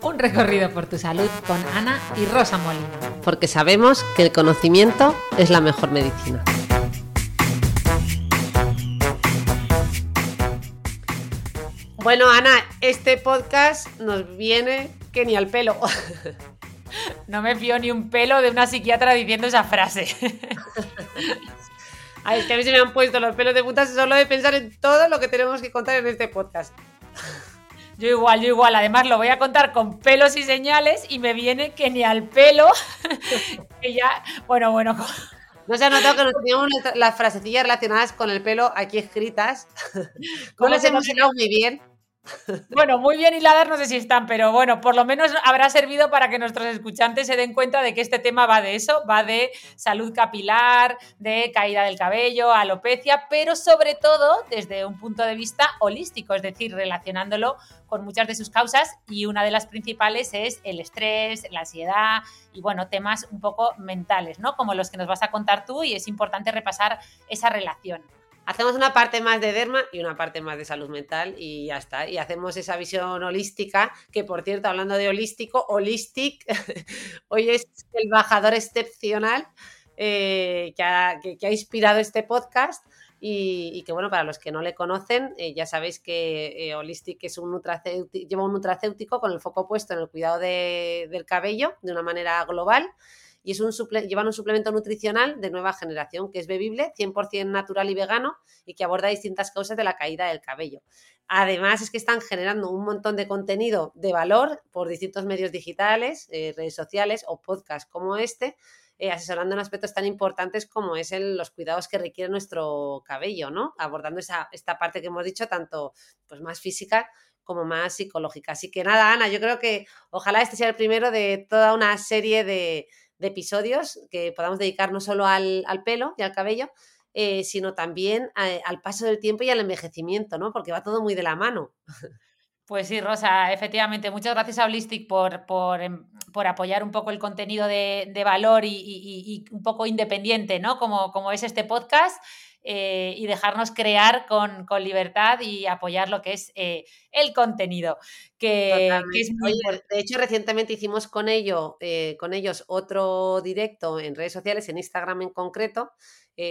Un recorrido por tu salud con Ana y Rosa Molina. Porque sabemos que el conocimiento es la mejor medicina. Bueno, Ana, este podcast nos viene que ni al pelo. No me fío ni un pelo de una psiquiatra diciendo esa frase. Ay, es que a mí se me han puesto los pelos de punta solo de pensar en todo lo que tenemos que contar en este podcast. Yo igual, yo igual. Además lo voy a contar con pelos y señales y me viene que ni al pelo. que ya, bueno, bueno. No se ha notado que nos teníamos las frasecillas relacionadas con el pelo aquí escritas. No las hemos hilado muy bien. Bueno, muy bien hiladas no sé si están, pero bueno, por lo menos habrá servido para que nuestros escuchantes se den cuenta de que este tema va de eso, va de salud capilar, de caída del cabello, alopecia, pero sobre todo desde un punto de vista holístico, es decir, relacionándolo con muchas de sus causas y una de las principales es el estrés, la ansiedad y bueno, temas un poco mentales, ¿no? Como los que nos vas a contar tú y es importante repasar esa relación. Hacemos una parte más de derma y una parte más de salud mental y ya está. Y hacemos esa visión holística, que por cierto, hablando de holístico, holistic, hoy es el bajador excepcional eh, que, ha, inspirado este podcast. Y, que bueno, para los que no le conocen, eh, ya sabéis que eh, Holistic es un lleva un nutracéutico con el foco puesto en el cuidado del cabello de una manera global y es un llevan un suplemento nutricional de nueva generación que es bebible, 100% natural y vegano y que aborda distintas causas de la caída del cabello. Además es que están generando un montón de contenido de valor por distintos medios digitales, eh, redes sociales o podcasts como este, eh, asesorando en aspectos tan importantes como es los cuidados que requiere nuestro cabello, ¿no? Abordando esa, esta parte que hemos dicho, tanto pues, más física como más psicológica. Así que nada, Ana, yo creo que ojalá este sea el primero de toda una serie de, de episodios que podamos dedicar no solo al, pelo y al cabello, eh, sino también al paso del tiempo y al envejecimiento, ¿no? Porque va todo muy de la mano. Pues sí, Rosa, efectivamente. Muchas gracias a Holistic por, por, em, apoyar un poco el contenido de, valor y, un poco independiente, ¿no? Como, como es este podcast. Eh, y dejarnos crear con, libertad y apoyar lo que es eh, el contenido. Que, es de hecho, recientemente hicimos con, ello, eh, con ellos otro directo en redes sociales, en Instagram en concreto,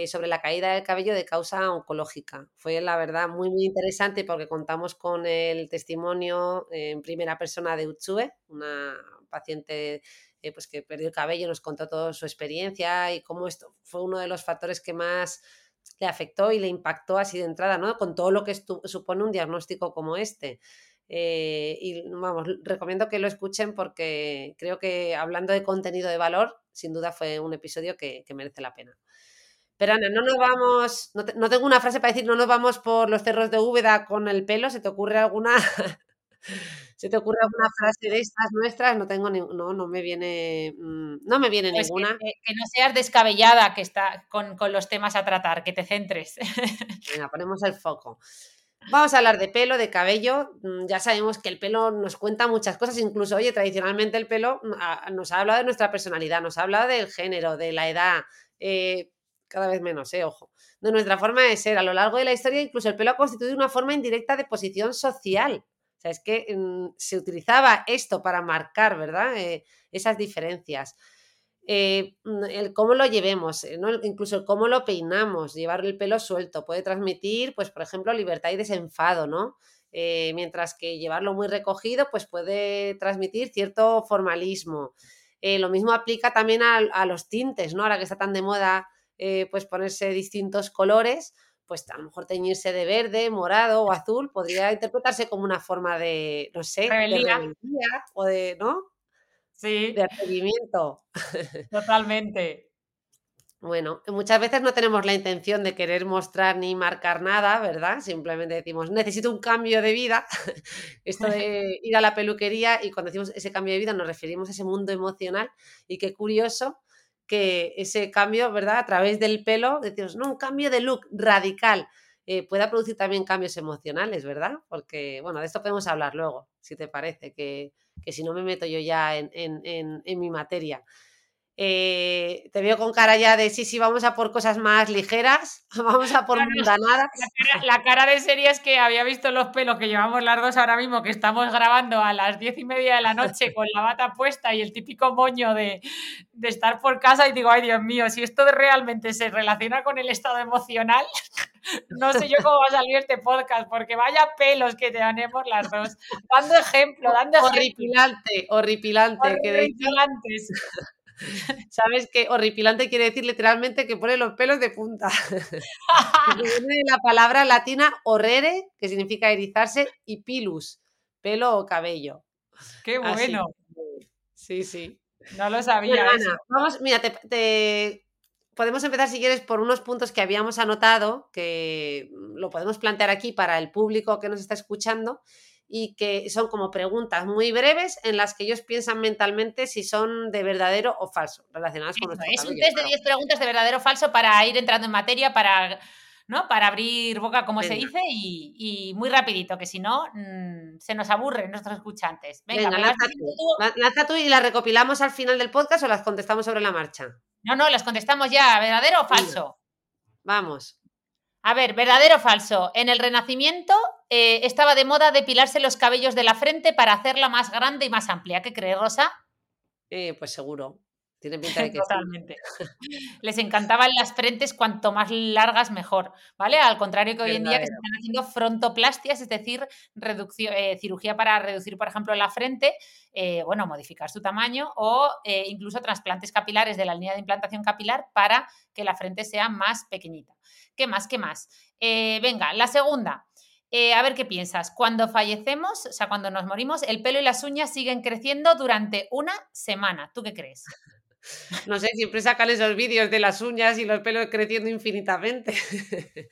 sobre la caída del cabello de causa oncológica. Fue la verdad muy, muy interesante porque contamos con el testimonio en primera persona de Utsue, una paciente pues que perdió el cabello, nos contó toda su experiencia y cómo esto fue uno de los factores que más le afectó y le impactó así de entrada, ¿no? Con todo lo que supone un diagnóstico como este. Eh, y vamos, recomiendo que lo escuchen porque creo que hablando de contenido de valor, sin duda fue un episodio que, merece la pena. Pero Ana, no nos vamos, no, no, tengo una frase para decir, no nos vamos por los cerros de Úbeda con el pelo, ¿se te ocurre alguna? ¿Se te ocurre alguna frase de estas nuestras? No tengo ni, no, no me viene, mm, no me viene pues ninguna. Que, no seas descabellada que está con, los temas a tratar, que te centres. Venga, ponemos el foco. Vamos a hablar de pelo, de cabello. Mm, ya sabemos que el pelo nos cuenta muchas cosas, incluso, oye, tradicionalmente el pelo mm, nos ha hablado de nuestra personalidad, nos ha hablado del género, de la edad, eh, cada vez menos, eh, ojo, de nuestra forma de ser. A lo largo de la historia, incluso el pelo ha constituido una forma indirecta de posición social. O sea, es que mm, se utilizaba esto para marcar, ¿verdad? Eh, esas diferencias. Eh, mm, el cómo lo llevemos, eh, ¿no? incluso el cómo lo peinamos, llevar el pelo suelto, puede transmitir, pues, por ejemplo, libertad y desenfado, ¿no? mientras que llevarlo muy recogido, pues puede transmitir cierto formalismo. lo mismo aplica también a, a, los tintes, ¿no? Ahora que está tan de moda, pues ponerse distintos colores, pues a lo mejor teñirse de verde, morado o azul podría interpretarse como una forma de, no sé, de o de, ¿no? Sí. De atrevimiento. Totalmente. Bueno, muchas veces no tenemos la intención de querer mostrar ni marcar nada, ¿verdad? Simplemente decimos, necesito un cambio de vida. Esto de ir a la peluquería y cuando decimos ese cambio de vida nos referimos a ese mundo emocional y qué curioso que ese cambio, ¿verdad? A través del pelo, decimos, no, un cambio de look radical. Eh, pueda producir también cambios emocionales, ¿verdad? Porque, bueno, de esto podemos hablar luego, si te parece, que, si no me meto yo ya en, en mi materia. Eh, te veo con cara ya de sí, sí, vamos a por cosas más ligeras, vamos a por mundanadas. La cara, de serie es que había visto los pelos que llevamos las dos ahora mismo, que estamos grabando a las diez y media de la noche con la bata puesta y el típico moño de, de estar por casa y digo, ay Dios mío, si esto realmente se relaciona con el estado emocional, no sé yo cómo va a salir este podcast, porque vaya pelos que tenemos las dos. Dando ejemplo, dando ejemplo. Horripilante, horripilante. Horripilantes. ¿Sabes qué? Horripilante quiere decir literalmente que pone los pelos de punta. Viene la palabra latina horrere, que significa erizarse, y pilus, pelo o cabello. ¡Qué bueno! sí, sí. No lo sabía. vamos, mira, te, podemos empezar si quieres por unos puntos que habíamos anotado, que lo podemos plantear aquí para el público que nos está escuchando y que son como preguntas muy breves en las que ellos piensan mentalmente si son de verdadero o falso, relacionadas con nuestro Es un test de 10 preguntas de verdadero o falso para ir entrando en materia, para, ¿no? para abrir boca, como se dice, y, muy rapidito, que si no, mm, se nos aburren nuestros escuchantes. Venga, Venga lanza, tú. y las recopilamos al final del podcast o las contestamos sobre la marcha. No, no, las contestamos ya, ¿verdadero o falso? Vamos. A ver, verdadero o falso. En el Renacimiento eh, estaba de moda depilarse los cabellos de la frente para hacerla más grande y más amplia. ¿Qué crees, Rosa? Eh, pues seguro. Tiene pinta de que Totalmente. Les encantaban las frentes cuanto más largas mejor, ¿vale? Al contrario que hoy en día que se están haciendo frontoplastias, es decir, eh, cirugía para reducir, por ejemplo, la frente, bueno, modificar su tamaño o incluso trasplantes capilares de la línea de implantación capilar para que la frente sea más pequeñita. ¿Qué más? ¿Qué más? venga, la segunda. Eh, a ver qué piensas. Cuando fallecemos, o sea, cuando nos morimos, el pelo y las uñas siguen creciendo durante una semana. ¿Tú qué crees? No sé, siempre sacan esos vídeos de las uñas y los pelos creciendo infinitamente.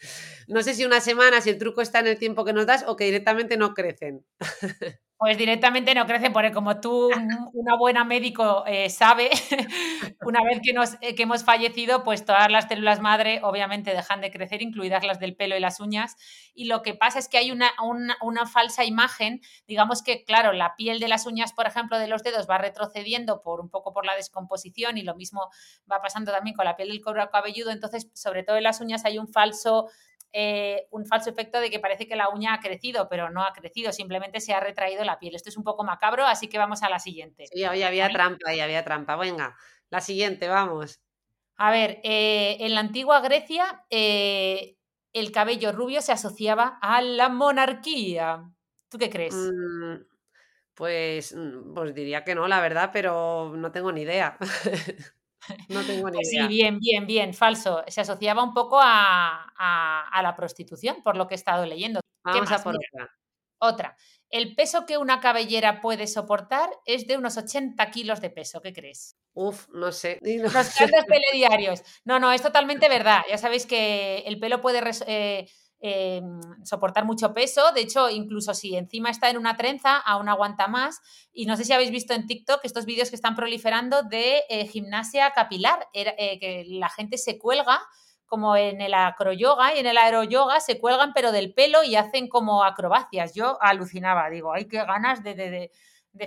No sé si una semana, si el truco está en el tiempo que nos das o que directamente no crecen. Pues directamente no crecen, porque como tú, una buena médico, eh, sabe, una vez que, nos, eh, que hemos fallecido, pues todas las células madre obviamente dejan de crecer, incluidas las del pelo y las uñas. Y lo que pasa es que hay una, una, falsa imagen, digamos que, claro, la piel de las uñas, por ejemplo, de los dedos va retrocediendo por un poco por la descomposición y lo mismo va pasando también con la piel del cuero cabelludo. Entonces, sobre todo en las uñas hay un falso eh, un falso efecto de que parece que la uña ha crecido, pero no ha crecido, simplemente se ha retraído la piel. Esto es un poco macabro, así que vamos a la siguiente. Sí, hoy había trampa, y había trampa. Venga, la siguiente, vamos. A ver, eh, en la antigua Grecia eh, el cabello rubio se asociaba a la monarquía. ¿Tú qué crees? Mm, pues, mm, pues diría que no, la verdad, pero no tengo ni idea. No tengo ni pues Sí, bien, bien, bien, falso. Se asociaba un poco a, la prostitución, por lo que he estado leyendo. Vamos a por otra. Otra. El peso que una cabellera puede soportar es de unos 80 kilos de peso. ¿Qué crees? Uf, no sé. Los grandes telediarios. No, no, es totalmente verdad. Ya sabéis que el pelo puede eh, eh, soportar mucho peso. De hecho, incluso si encima está en una trenza, aún aguanta más. Y no sé si habéis visto en TikTok estos vídeos que están proliferando de eh, gimnasia capilar, eh, que la gente se cuelga como en el acroyoga y en el aeroyoga se cuelgan pero del pelo y hacen como acrobacias. Yo alucinaba, digo, hay que ganas de,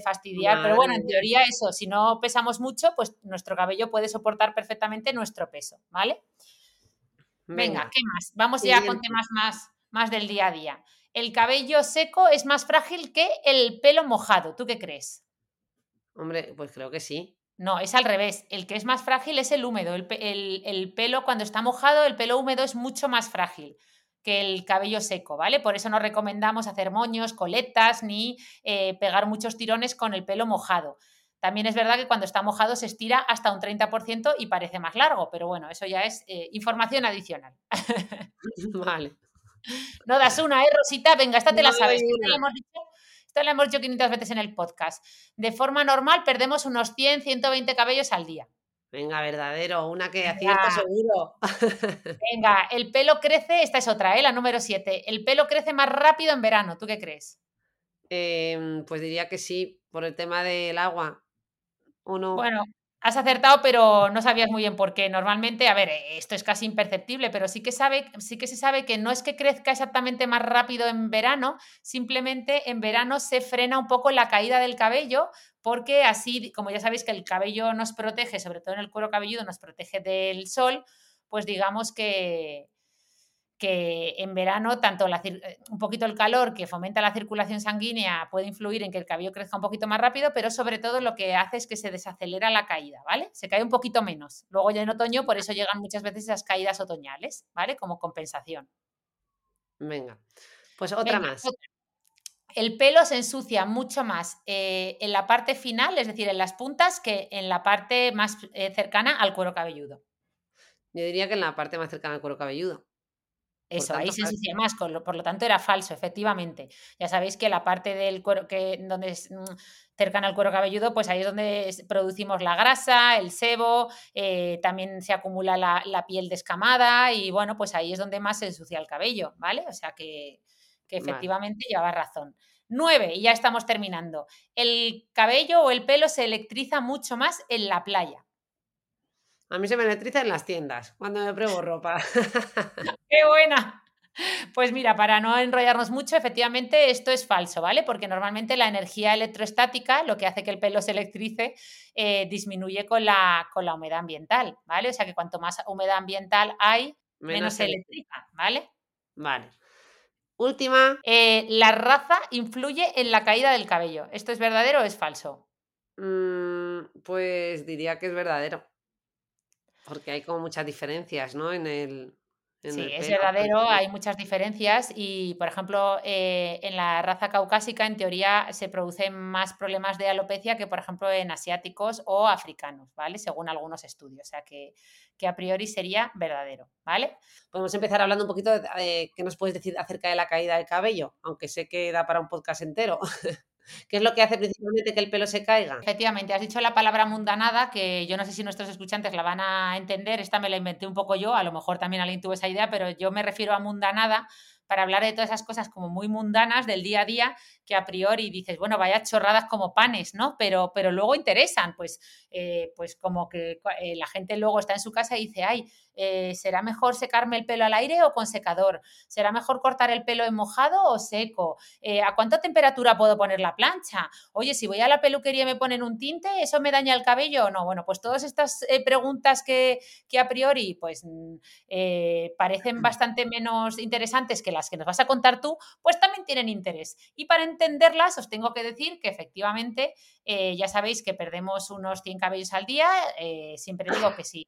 fastidiar. Pero bueno, en teoría eso, si no pesamos mucho, pues nuestro cabello puede soportar perfectamente nuestro peso, ¿vale? Venga, ¿qué más? Vamos ya con temas más, más del día a día. El cabello seco es más frágil que el pelo mojado. ¿Tú qué crees? Hombre, pues creo que sí. No, es al revés. El que es más frágil es el húmedo. El, pelo, cuando está mojado, el pelo húmedo es mucho más frágil que el cabello seco, ¿vale? Por eso no recomendamos hacer moños, coletas, ni eh, pegar muchos tirones con el pelo mojado. También es verdad que cuando está mojado se estira hasta un 30% y parece más largo, pero bueno, eso ya es eh, información adicional. vale. No das una, ¿eh, Rosita? Venga, esta te la sabes. Esta la, hemos dicho, esta la hemos dicho 500 veces en el podcast. De forma normal perdemos unos 100, 120 cabellos al día. Venga, verdadero, una que acierta seguro. Venga, el pelo crece, esta es otra, ¿eh? la número 7. El pelo crece más rápido en verano, ¿tú qué crees? Em, pues diría que sí, por el tema del agua. Bueno, Has acertado, pero no sabías muy bien por qué. Normalmente, a ver, esto es casi imperceptible, pero sí que, sabe, sí que se sabe que no es que crezca exactamente más rápido en verano, simplemente en verano se frena un poco la caída del cabello, porque así, como ya sabéis que el cabello nos protege, sobre todo en el cuero cabelludo, nos protege del sol, pues digamos que, que en verano tanto eh, un poquito el calor que fomenta la circulación sanguínea puede influir en que el cabello crezca un poquito más rápido, pero sobre todo lo que hace es que se desacelera la caída, ¿vale? Se cae un poquito menos. Luego ya en otoño, por eso llegan muchas veces esas caídas otoñales, ¿vale? Como compensación. Venga, pues otra más. El pelo se ensucia mucho más eh, en la parte final, es decir, en las puntas, que en la parte más eh, cercana al cuero cabelludo. Yo diría que en la parte más cercana al cuero cabelludo. Eso, ahí se ensucia más, por lo tanto era falso, efectivamente. Ya sabéis que la parte del cuero, que donde es mm, cercana al cuero cabelludo, pues ahí es donde producimos la grasa, el sebo, eh, también se acumula la, piel descamada y bueno, pues ahí es donde más se ensucia el cabello, ¿vale? O sea que, efectivamente lleva razón. Nueve, y ya estamos terminando. El cabello o el pelo se electriza mucho más en la playa. A mí se me electriza en las tiendas, cuando me pruebo ropa. ¡Qué buena! Pues mira, para no enrollarnos mucho, efectivamente esto es falso, ¿vale? Porque normalmente la energía electrostática, lo que hace que el pelo se electrice, eh, disminuye con la, con la humedad ambiental, ¿vale? O sea que cuanto más humedad ambiental hay, menos, se electriza, ¿vale? Vale. Última. Eh, la raza influye en la caída del cabello. ¿Esto es verdadero o es falso? Mm, pues diría que es verdadero. Porque hay como muchas diferencias, ¿no? En el. sí, es verdadero, hay muchas diferencias y, por ejemplo, eh, en la raza caucásica, en teoría, se producen más problemas de alopecia que, por ejemplo, en asiáticos o africanos, ¿vale? Según algunos estudios, o sea que, que a priori sería verdadero, ¿vale? Podemos empezar hablando un poquito de qué nos puedes decir acerca de la caída del cabello, aunque sé que da para un podcast entero. ¿Qué es lo que hace principalmente que el pelo se caiga? Efectivamente, has dicho la palabra mundanada, que yo no sé si nuestros escuchantes la van a entender, esta me la inventé un poco yo, a lo mejor también alguien tuvo esa idea, pero yo me refiero a mundanada para hablar de todas esas cosas como muy mundanas del día a día que a priori dices, bueno, vaya chorradas como panes, ¿no? Pero, pero luego interesan, pues, eh, pues como que eh, la gente luego está en su casa y dice, ay, eh, ¿será mejor secarme el pelo al aire o con secador? ¿Será mejor cortar el pelo en mojado o seco? ¿A cuánta temperatura puedo poner la plancha? Oye, si voy a la peluquería y me ponen un tinte, ¿eso me daña el cabello o no? Bueno, pues todas estas preguntas que, que, a priori pues mm, parecen bastante menos interesantes que las que nos vas a contar tú, pues también tienen interés. Y para entenderlas, os tengo que decir que efectivamente eh, ya sabéis que perdemos unos 100 cabellos al día. Eh, siempre digo que si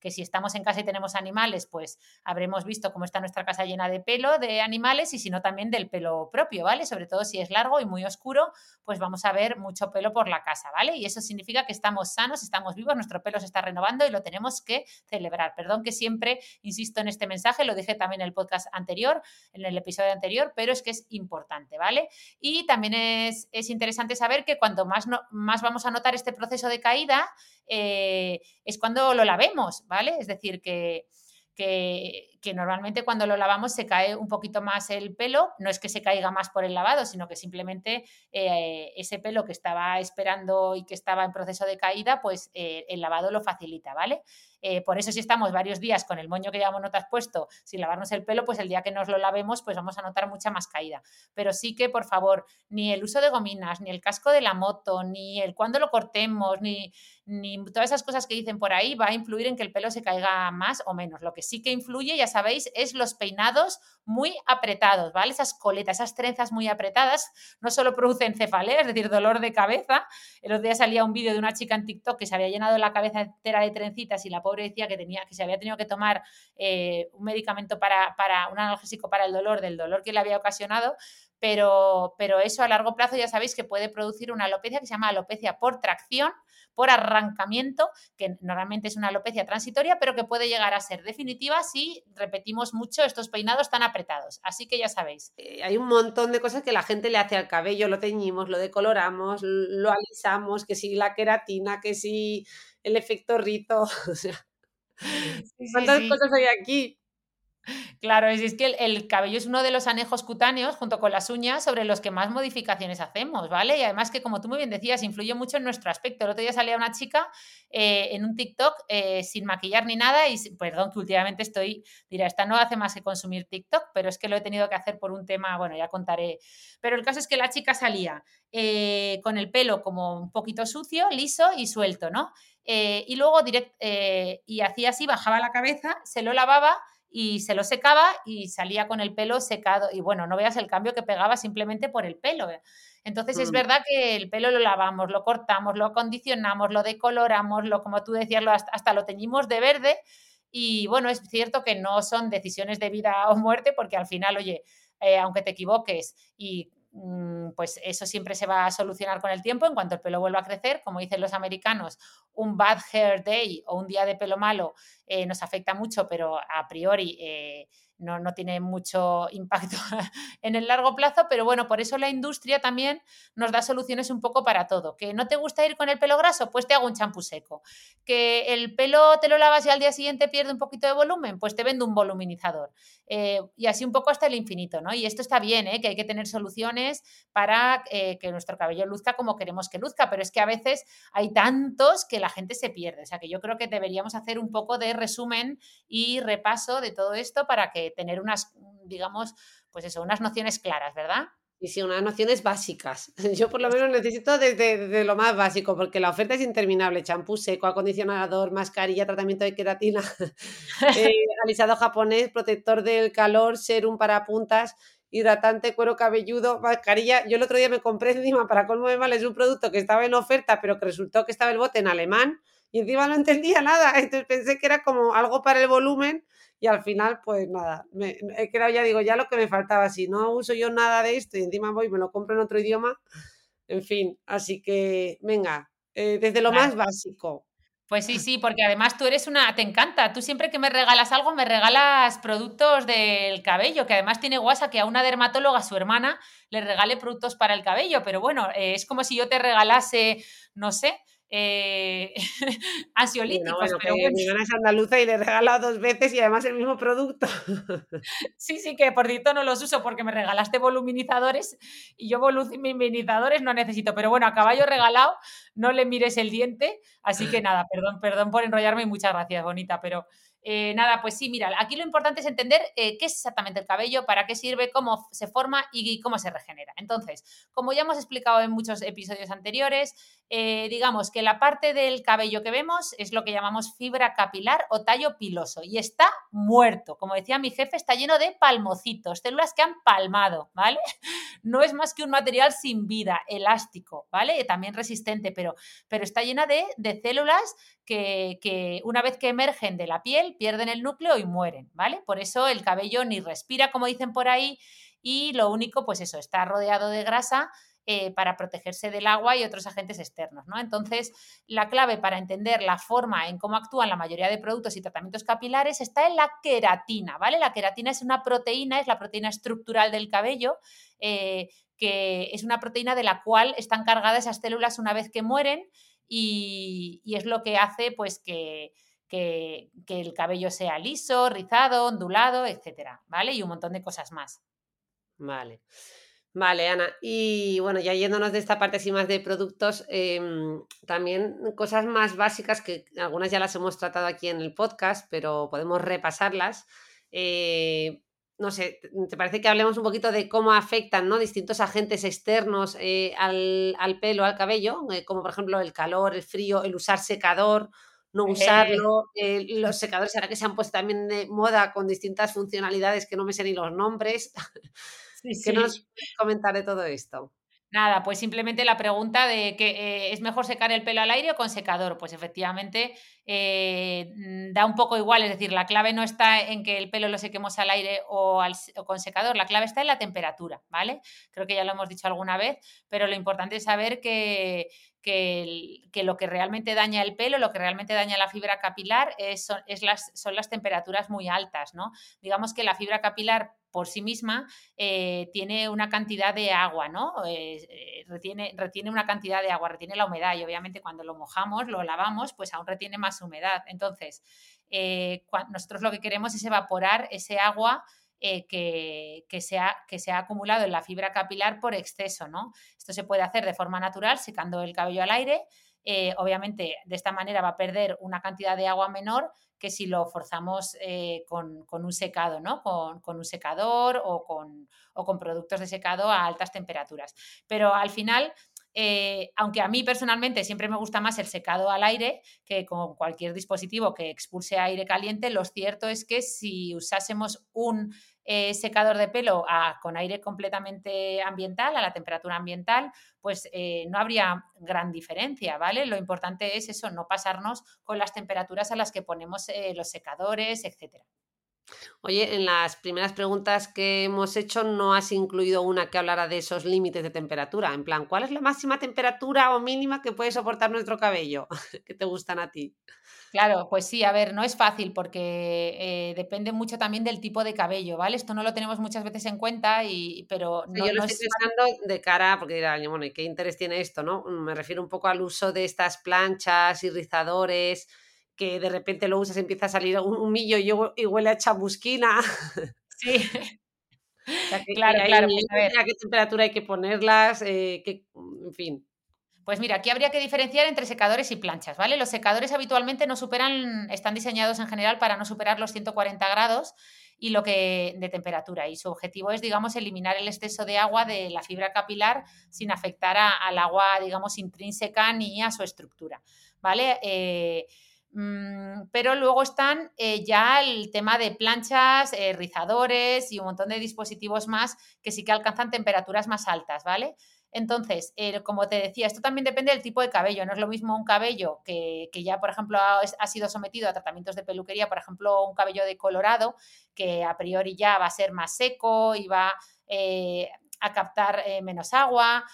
que si estamos en casa y tenemos animales, pues habremos visto cómo está nuestra casa llena de pelo de animales y si no también del pelo propio, ¿vale? Sobre todo si es largo y muy oscuro, pues vamos a ver mucho pelo por la casa, ¿vale? Y eso significa que estamos sanos, estamos vivos, nuestro pelo se está renovando y lo tenemos que celebrar. Perdón que siempre insisto en este mensaje, lo dije también en el podcast anterior, en el episodio anterior, pero es que es importante, ¿vale? Y también es, interesante saber que cuando más, más vamos a notar este proceso de caída, eh, es cuando lo lavemos, ¿vale? Es decir, que, que, normalmente cuando lo lavamos se cae un poquito más el pelo, no es que se caiga más por el lavado, sino que simplemente eh, ese pelo que estaba esperando y que estaba en proceso de caída, pues eh, el lavado lo facilita, ¿vale? Eh, por eso si estamos varios días con el moño que llevamos notas puesto sin lavarnos el pelo, pues el día que nos lo lavemos, pues vamos a notar mucha más caída. Pero sí que, por favor, ni el uso de gominas, ni el casco de la moto, ni el cuándo lo cortemos, ni, ni todas esas cosas que dicen por ahí va a influir en que el pelo se caiga más o menos. Lo que sí que influye, ya sabéis, es los peinados muy apretados, ¿vale? Esas coletas, esas trenzas muy apretadas, no solo producen cefalea, es decir, dolor de cabeza. El otro día salía un vídeo de una chica en TikTok que se había llenado la cabeza entera de trencitas y la pobre decía que, tenía, que se había tenido que tomar eh, un medicamento para, para, un analgésico para el dolor, del dolor que le había ocasionado, pero, pero eso a largo plazo ya sabéis que puede producir una alopecia que se llama alopecia por tracción, por arrancamiento, que normalmente es una alopecia transitoria, pero que puede llegar a ser definitiva si repetimos mucho estos peinados tan apretados. Así que ya sabéis. Eh, hay un montón de cosas que la gente le hace al cabello, lo teñimos, lo decoloramos, lo alisamos, que si la queratina, que si el efecto rito, ¿cuántas cosas hay aquí? Claro, es, que el, cabello es uno de los anejos cutáneos, junto con las uñas, sobre los que más modificaciones hacemos, ¿vale? Y además que, como tú muy bien decías, influye mucho en nuestro aspecto. El otro día salía una chica eh, en un TikTok eh, sin maquillar ni nada y, perdón, que últimamente estoy, dirá, esta no hace más que consumir TikTok, pero es que lo he tenido que hacer por un tema, bueno, ya contaré. Pero el caso es que la chica salía eh, con el pelo como un poquito sucio, liso y suelto, ¿no? y luego direct, y hacía así, bajaba la cabeza, se lo lavaba y se lo secaba y salía con el pelo secado. Y bueno, no veas el cambio que pegaba simplemente por el pelo. ¿eh? Entonces es mm. verdad que el pelo lo lavamos, lo cortamos, lo acondicionamos, lo decoloramos, lo, como tú decías, lo, hasta, lo teñimos de verde. Y bueno, es cierto que no son decisiones de vida o muerte, porque al final, oye, eh, aunque te equivoques y pues eso siempre se va a solucionar con el tiempo en cuanto el pelo vuelva a crecer. Como dicen los americanos, un bad hair day o un día de pelo malo eh, nos afecta mucho, pero a priori eh, no, no, tiene mucho impacto en el largo plazo, pero bueno, por eso la industria también nos da soluciones un poco para todo. Que no te gusta ir con el pelo graso, pues te hago un champú seco. Que el pelo te lo lavas y al día siguiente pierde un poquito de volumen, pues te vendo un voluminizador. Eh, y así un poco hasta el infinito, ¿no? Y esto está bien, ¿eh? que hay que tener soluciones para eh, que nuestro cabello luzca como queremos que luzca, pero es que a veces hay tantos que la gente se pierde. O sea que yo creo que deberíamos hacer un poco de resumen y repaso de todo esto para que tener unas, digamos, pues eso, unas nociones claras, ¿verdad? Y sí, unas nociones básicas. Yo por lo menos necesito desde, lo más básico, porque la oferta es interminable. Champú seco, acondicionador, mascarilla, tratamiento de queratina, eh, alisado japonés, protector del calor, serum para puntas, hidratante, cuero cabelludo, mascarilla. Yo el otro día me compré encima, para colmo de males, un producto que estaba en oferta, pero que resultó que estaba el bote en alemán y encima no entendía nada. Entonces pensé que era como algo para el volumen y al final, pues nada, me, he quedado ya, digo, ya lo que me faltaba, si no uso yo nada de esto y encima voy y me lo compro en otro idioma, en fin, así que venga, eh, desde lo más básico. Pues sí, sí, porque además tú eres una, te encanta, tú siempre que me regalas algo me regalas productos del cabello, que además tiene guasa que a una dermatóloga, su hermana, le regale productos para el cabello, pero bueno, eh, es como si yo te regalase, no sé, eh, ansiolíticos. pero Mi hermana es andaluza y le he regalado dos veces y además el mismo producto. sí, sí, que por cierto no los uso porque me regalaste voluminizadores y yo voluminizadores no necesito. Pero bueno, a caballo regalado no le mires el diente. Así que nada, perdón, perdón por enrollarme y muchas gracias, bonita, pero eh, nada, pues sí, mira, aquí lo importante es entender eh, qué es exactamente el cabello, para qué sirve, cómo se forma y cómo se regenera. Entonces, como ya hemos explicado en muchos episodios anteriores, eh, digamos que la parte del cabello que vemos es lo que llamamos fibra capilar o tallo piloso y está muerto. Como decía mi jefe, está lleno de palmocitos, células que han palmado, ¿vale? No es más que un material sin vida, elástico, ¿vale? También resistente, pero, pero está llena de, de células que, una vez que emergen de la piel pierden el núcleo y mueren, ¿vale? Por eso el cabello ni respira, como dicen por ahí, y lo único, pues eso, está rodeado de grasa eh, para protegerse del agua y otros agentes externos. ¿no? Entonces, la clave para entender la forma en cómo actúan la mayoría de productos y tratamientos capilares está en la queratina. ¿vale? La queratina es una proteína, es la proteína estructural del cabello. Eh, que es una proteína de la cual están cargadas esas células una vez que mueren y, es lo que hace pues que, que, que, el cabello sea liso, rizado, ondulado, etcétera, ¿vale? Y un montón de cosas más. Vale. Vale, Ana. Y bueno, ya yéndonos de esta parte así más de productos, em, también cosas más básicas que algunas ya las hemos tratado aquí en el podcast, pero podemos repasarlas. Eh, no sé, ¿te parece que hablemos un poquito de cómo afectan ¿no? distintos agentes externos eh, al, pelo, al cabello? Eh, como por ejemplo el calor, el frío, el usar secador, no usarlo, los secadores ahora que se han puesto también de moda con distintas funcionalidades que no me sé ni los nombres. ¿Qué nos comentar de todo esto? Nada, pues simplemente la pregunta de que eh, es mejor secar el pelo al aire o con secador. Pues efectivamente eh, mm, da un poco igual, es decir, la clave no está en que el pelo lo sequemos al aire o, con secador, la clave está en la temperatura, ¿vale? Creo que ya lo hemos dicho alguna vez, pero lo importante es saber que, que, lo que realmente daña el pelo, lo que realmente daña la fibra capilar es, son, las, son las temperaturas muy altas, ¿no? Digamos que la fibra capilar por sí misma eh, tiene una cantidad de agua, ¿no? Eh, eh, retiene, retiene una cantidad de agua, retiene la humedad y obviamente cuando lo mojamos, lo lavamos, pues aún retiene más humedad. Entonces, nosotros lo que queremos es evaporar ese agua que, que, se ha, que, se ha, acumulado en la fibra capilar por exceso, ¿no? Esto se puede hacer de forma natural, secando el cabello al aire. obviamente, de esta manera va a perder una cantidad de agua menor que si lo forzamos eh, con, un secado, ¿no? Con, un secador o con, o con, productos de secado a altas temperaturas. Pero al final, eh, aunque a mí personalmente siempre me gusta más el secado al aire que con cualquier dispositivo que expulse aire caliente, lo cierto es que si usásemos un eh, secador de pelo con aire completamente ambiental, a la temperatura ambiental, pues eh, no habría gran diferencia, ¿vale? Lo importante es eso, no pasarnos con las temperaturas a las que ponemos los secadores, etcétera. Oye, en las primeras preguntas que hemos hecho no has incluido una que hablara de esos límites de temperatura. En plan, ¿cuál es la máxima temperatura o mínima que puede soportar nuestro cabello? que te gustan a ti? Claro, pues sí, a ver, no es fácil porque eh, depende mucho también del tipo de cabello, ¿vale? Esto no lo tenemos muchas veces en cuenta, y, pero no, yo lo estoy pensando de cara, porque dirán, bueno, ¿y qué interés tiene esto, no? Me refiero un poco al uso de estas planchas y rizadores que de repente lo usas y empieza a salir un, millo y, huele a chamusquina. Sí. claro, claro. Pues a, qué temperatura hay que ponerlas, eh, en fin. Pues mira, aquí habría que diferenciar entre secadores y planchas, ¿vale? Los secadores habitualmente no superan, están diseñados en general para no superar los 140 grados y lo que de temperatura y su objetivo es, digamos, eliminar el exceso de agua de la fibra capilar sin afectar al agua, digamos, intrínseca ni a su estructura, ¿vale? Eh, pero luego están eh, ya el tema de planchas, eh, rizadores y un montón de dispositivos más que sí que alcanzan temperaturas más altas, ¿vale? Entonces, como te decía, esto también depende del tipo de cabello. No es lo mismo un cabello que, ya, por ejemplo, ha, sido sometido a tratamientos de peluquería, por ejemplo, un cabello decolorado, que a priori ya va a ser más seco y va eh, a captar menos agua,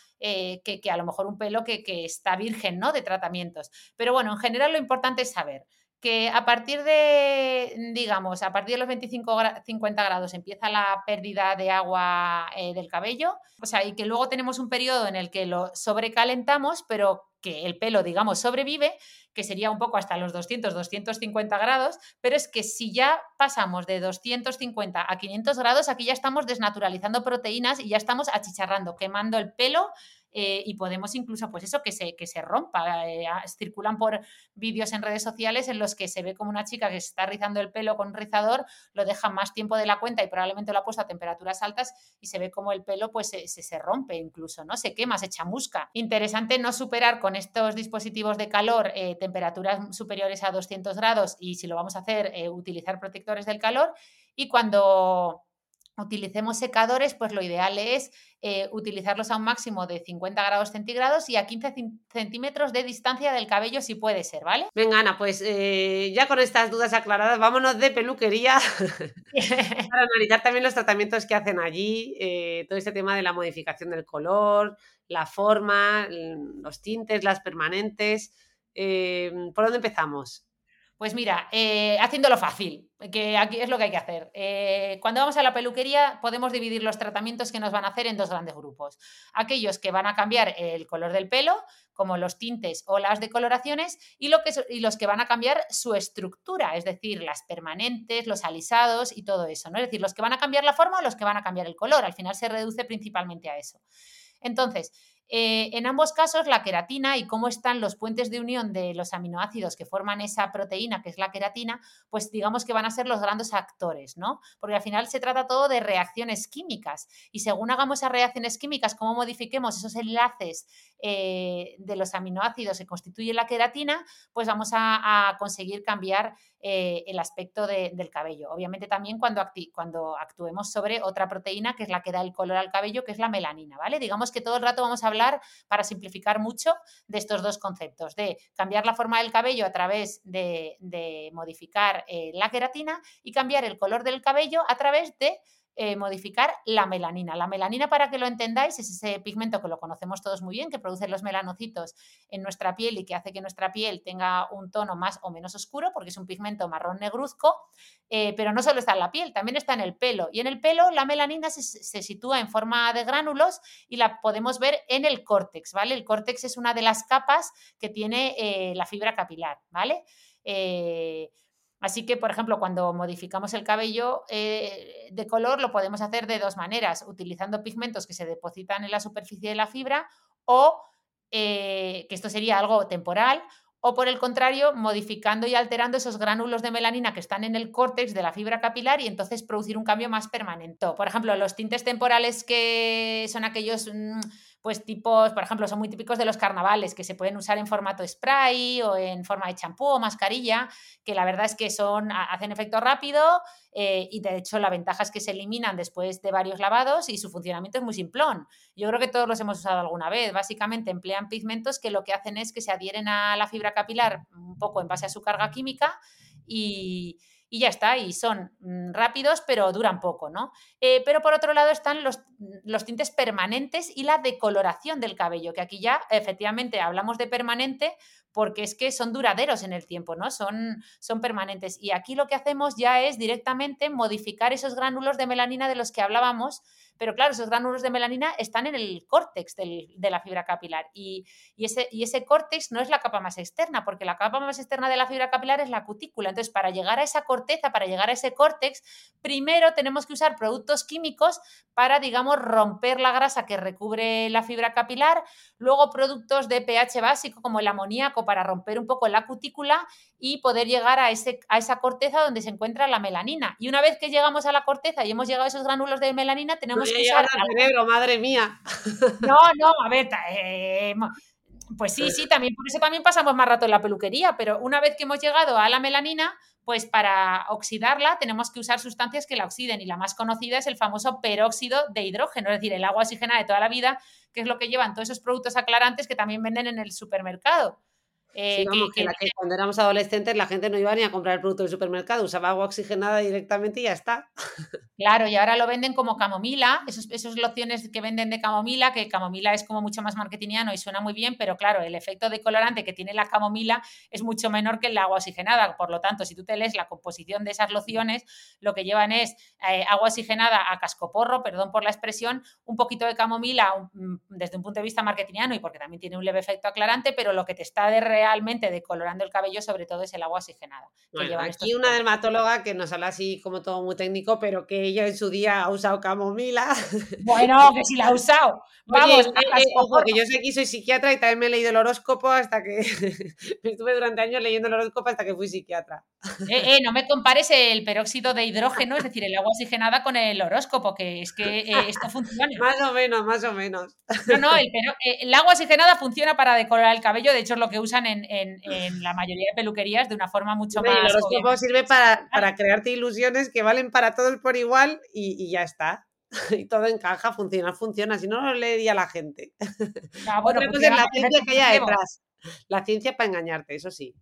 que, a lo mejor un pelo que, que está virgen ¿no? de tratamientos. Pero bueno, en general lo importante es saber que a partir de, digamos, a partir de los 25, 50 grados empieza la pérdida de agua eh, del cabello, o sea, y que luego tenemos un periodo en el que lo sobrecalentamos, pero que el pelo, digamos, sobrevive, que sería un poco hasta los 200, 250 grados, pero es que si ya pasamos de 250 a 500 grados, aquí ya estamos desnaturalizando proteínas y ya estamos achicharrando, quemando el pelo eh, y podemos incluso, pues eso, que se, que se rompa. Eh, circulan por vídeos en redes sociales en los que se ve como una chica que se está rizando el pelo con un rizador, lo deja más tiempo de la cuenta y probablemente lo ha puesto a temperaturas altas y se ve como el pelo pues se, se, rompe incluso, ¿no? Se quema, se chamusca. Interesante no superar con estos dispositivos de calor eh, temperaturas superiores a 200 grados y si lo vamos a hacer, utilizar protectores del calor y cuando utilicemos secadores, pues lo ideal es eh, utilizarlos a un máximo de 50 grados centígrados y a 15 centímetros de distancia del cabello si puede ser, ¿vale? Venga, Ana, pues eh, ya con estas dudas aclaradas, vámonos de peluquería para analizar también los tratamientos que hacen allí, eh, todo este tema de la modificación del color, la forma, los tintes, las permanentes. ¿Por dónde empezamos? Pues mira, eh, haciéndolo fácil, que aquí es lo que hay que hacer. Eh, cuando vamos a la peluquería podemos dividir los tratamientos que nos van a hacer en dos grandes grupos. Aquellos que van a cambiar el color del pelo, como los tintes o las decoloraciones, y, y los que van a cambiar su estructura, es decir, las permanentes, los alisados y todo eso. ¿no? Es decir, los que van a cambiar la forma o los que van a cambiar el color. Al final se reduce principalmente a eso. Entonces, eh, en ambos casos, la queratina y cómo están los puentes de unión de los aminoácidos que forman esa proteína, que es la queratina, pues digamos que van a ser los grandes actores, ¿no? Porque al final se trata todo de reacciones químicas y según hagamos esas reacciones químicas, cómo modifiquemos esos enlaces eh, de los aminoácidos que constituyen la queratina, pues vamos a, conseguir cambiar eh, el aspecto del cabello. Obviamente también cuando, cuando actuemos sobre otra proteína que es la que da el color al cabello, que es la melanina, ¿vale? Digamos que todo el rato vamos a hablar, para simplificar mucho, de estos dos conceptos, de cambiar la forma del cabello a través de, modificar eh, la queratina y cambiar el color del cabello a través de eh, modificar la melanina. La melanina, para que lo entendáis, es ese pigmento que lo conocemos todos muy bien, que produce los melanocitos en nuestra piel y que hace que nuestra piel tenga un tono más o menos oscuro, porque es un pigmento marrón negruzco, eh, pero no solo está en la piel, también está en el pelo. Y en el pelo la melanina se, sitúa en forma de gránulos y la podemos ver en el córtex, ¿vale? El córtex es una de las capas que tiene eh, la fibra capilar, ¿vale? Así que, por ejemplo, cuando modificamos el cabello eh, de color, lo podemos hacer de dos maneras, utilizando pigmentos que se depositan en la superficie de la fibra o, eh, que esto sería algo temporal, o por el contrario, modificando y alterando esos gránulos de melanina que están en el córtex de la fibra capilar y entonces producir un cambio más permanente. Por ejemplo, los tintes temporales que son aquellos... Mm, pues tipos, por ejemplo, son muy típicos de los carnavales, que se pueden usar en formato spray o en forma de champú o mascarilla, que la verdad es que son, hacen efecto rápido eh, y de hecho la ventaja es que se eliminan después de varios lavados y su funcionamiento es muy simplón. Yo creo que todos los hemos usado alguna vez. Básicamente emplean pigmentos que lo que hacen es que se adhieren a la fibra capilar un poco en base a su carga química y, y ya está, y son mm, rápidos, pero duran poco, ¿no? Eh, pero por otro lado están los, los, tintes permanentes y la decoloración del cabello, que aquí ya efectivamente hablamos de permanente porque es que son duraderos en el tiempo, ¿no? Son, son permanentes. Y aquí lo que hacemos ya es directamente modificar esos gránulos de melanina de los que hablábamos pero claro, esos gránulos de melanina están en el córtex de la fibra capilar y, ese, y ese córtex no es la capa más externa, porque la capa más externa de la fibra capilar es la cutícula. Entonces, para llegar a esa corteza, para llegar a ese córtex, primero tenemos que usar productos químicos para, digamos, romper la grasa que recubre la fibra capilar, luego productos de pH básico como el amoníaco para romper un poco la cutícula y poder llegar a, ese, a esa corteza donde se encuentra la melanina. Y una vez que llegamos a la corteza y hemos llegado a esos gránulos de melanina, tenemos que usar... cerebro, madre mía. No, no, a ver, eh, pues sí, sí, también por eso también pasamos más rato en la peluquería, pero una vez que hemos llegado a la melanina, pues para oxidarla tenemos que usar sustancias que la oxiden y la más conocida es el famoso peróxido de hidrógeno, es decir, el agua oxigenada de toda la vida, que es lo que llevan todos esos productos aclarantes que también venden en el supermercado. Eh, que, cuando éramos adolescentes la gente no iba ni a comprar el producto del supermercado, usaba agua oxigenada directamente y ya está. Claro, y ahora lo venden como camomila, esos, esos lociones que venden de camomila, que camomila es como mucho más marketingiano y suena muy bien, pero claro, el efecto de colorante que tiene la camomila es mucho menor que el agua oxigenada. Por lo tanto, si tú te lees la composición de esas lociones, lo que llevan es eh, agua oxigenada a cascoporro, perdón por la expresión, un poquito de camomila mm, desde un punto de vista marketingiano y porque también tiene un leve efecto aclarante, pero lo que te está de realmente decolorando el cabello sobre todo es el agua oxigenada. aquí una dermatóloga que nos habla así como todo muy técnico, pero que ella en su día ha usado camomila. Bueno, que sí la ha usado. Vamos, eh, eh, ojo, que yo sé que soy psiquiatra y también me he leído el horóscopo hasta que estuve durante años leyendo el horóscopo hasta que fui psiquiatra. Eh, no me compares el peróxido de hidrógeno, es decir, el agua oxigenada con el horóscopo, que es que esto funciona. más o menos, más o menos. No, no, el, el, agua oxigenada funciona para decolorar el cabello, de hecho es lo que usan en, en, la mayoría de peluquerías de una forma mucho más... El horóscopo sirve para, para crearte ilusiones que valen para todos por igual y, ya está. Y todo encaja, funciona, funciona. Si no, lo leería la gente. Bueno, Otra cosa es la ciencia que hay detrás. La ciencia para engañarte, eso sí.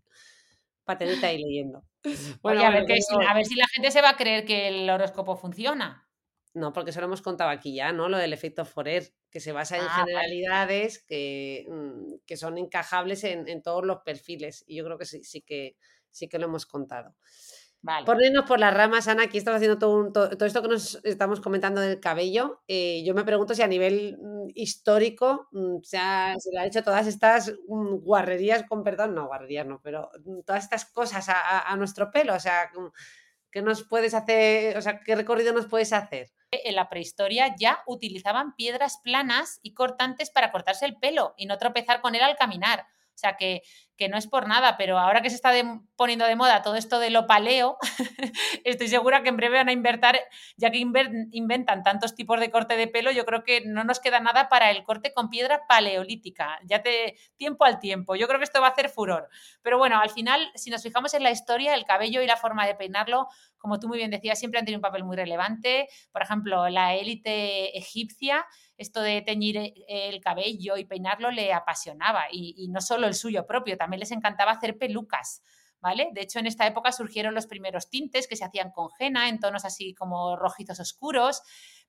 Para tenerte ahí leyendo. Bueno, a, ver a ver si la gente se va a creer que el horóscopo funciona. No, porque eso lo hemos contado aquí ya, ¿no? Lo del efecto Forer, que se basa en ah, generalidades que, mm, que, son encajables en, en, todos los perfiles. Y yo creo que sí, sí que sí que lo hemos contado. Vale. Por irnos por las ramas, Ana, aquí estamos haciendo todo, todo, esto que nos estamos comentando del cabello. Eh, yo me pregunto si a nivel mm, histórico mm, se, ha, se, le ha hecho todas estas mm, guarrerías, con perdón, no, guarrerías no, pero todas estas cosas a, a, nuestro pelo. O sea, ¿qué nos puedes hacer? O sea, ¿qué recorrido nos puedes hacer? En la prehistoria ya utilizaban piedras planas y cortantes para cortarse el pelo y no tropezar con él al caminar. O sea, que, que no es por nada, pero ahora que se está poniendo de moda todo esto de lo paleo, estoy segura que en breve van a inventar, ya que inventan tantos tipos de corte de pelo, yo creo que no nos queda nada para el corte con piedra paleolítica, ya te tiempo al tiempo. Yo creo que esto va a hacer furor. Pero bueno, al final, si nos fijamos en la historia, el cabello y la forma de peinarlo, como tú muy bien decías, siempre han tenido un papel muy relevante. Por ejemplo, la élite egipcia esto de teñir eh, el cabello y peinarlo le apasionaba y, no solo el suyo propio, también les encantaba hacer pelucas. ¿Vale? De hecho, en esta época surgieron los primeros tintes que se hacían con henna en tonos así como rojizos oscuros.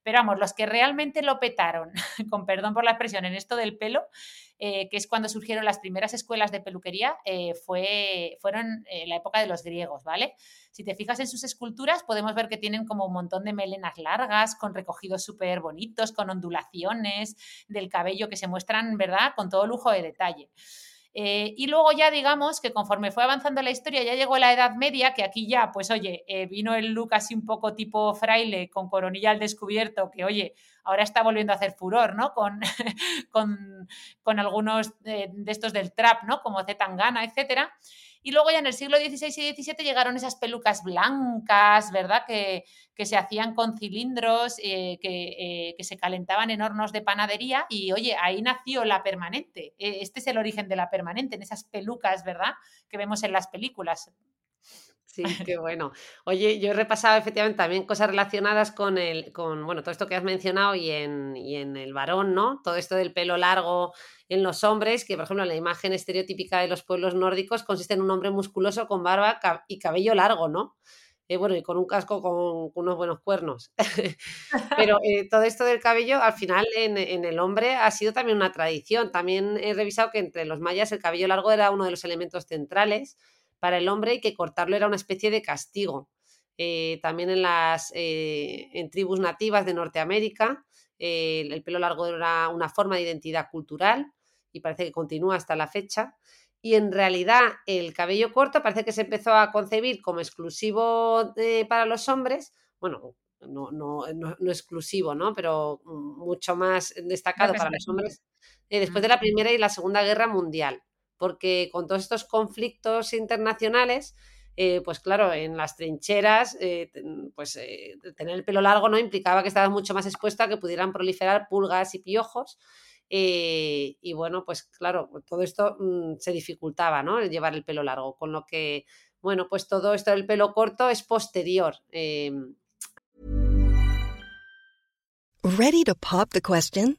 Pero vamos, los que realmente lo petaron, con perdón por la expresión, en esto del pelo, eh, que es cuando surgieron las primeras escuelas de peluquería, eh, fue, fueron en la época de los griegos, ¿vale? Si te fijas en sus esculturas, podemos ver que tienen como un montón de melenas largas, con recogidos súper bonitos, con ondulaciones del cabello que se muestran, ¿verdad?, con todo lujo de detalle. Eh, y luego ya digamos que conforme fue avanzando la historia, ya llegó la Edad Media, que aquí ya, pues oye, eh, vino el look así un poco tipo fraile, con coronilla al descubierto, que oye, ahora está volviendo a hacer furor, ¿no? Con, con, algunos de, estos del trap, ¿no? Como Zetangana, etcétera. Y luego ya en el siglo XVI y XVII llegaron esas pelucas blancas, ¿verdad? Que, que se hacían con cilindros, eh, que, que, se calentaban en hornos de panadería y oye, ahí nació la permanente. E, este es el origen de la permanente, en esas pelucas, ¿verdad? Que vemos en las películas. Sí, qué bueno. Oye, yo he repasado efectivamente también cosas relacionadas con el, con, bueno, todo esto que has mencionado y en, y en el varón, ¿no? Todo esto del pelo largo en los hombres, que por ejemplo la imagen estereotípica de los pueblos nórdicos consiste en un hombre musculoso con barba y cabello largo, ¿no? Eh, bueno, y con un casco con, unos buenos cuernos. Pero eh, todo esto del cabello, al final en, en, el hombre ha sido también una tradición. También he revisado que entre los mayas el cabello largo era uno de los elementos centrales para el hombre y que cortarlo era una especie de castigo. Eh, también en las en tribus nativas de Norteamérica, el pelo largo era una forma de identidad cultural y parece que continúa hasta la fecha y en realidad el cabello corto parece que se empezó a concebir como exclusivo para los hombres, bueno, no, no, no, exclusivo, ¿no? Pero mucho más destacado para los hombres eh, después de la Primera y la Segunda Guerra Mundial, porque con todos estos conflictos internacionales, eh, pues claro, en las trincheras, eh, pues tener el pelo largo no implicaba que estabas mucho más expuesto a que pudieran proliferar pulgas y piojos eh, y bueno, pues claro, todo esto mm, se dificultaba, ¿no? El llevar el pelo largo, con lo que, bueno, pues todo esto del pelo corto es posterior. Eh... ¿Ready to pop the question?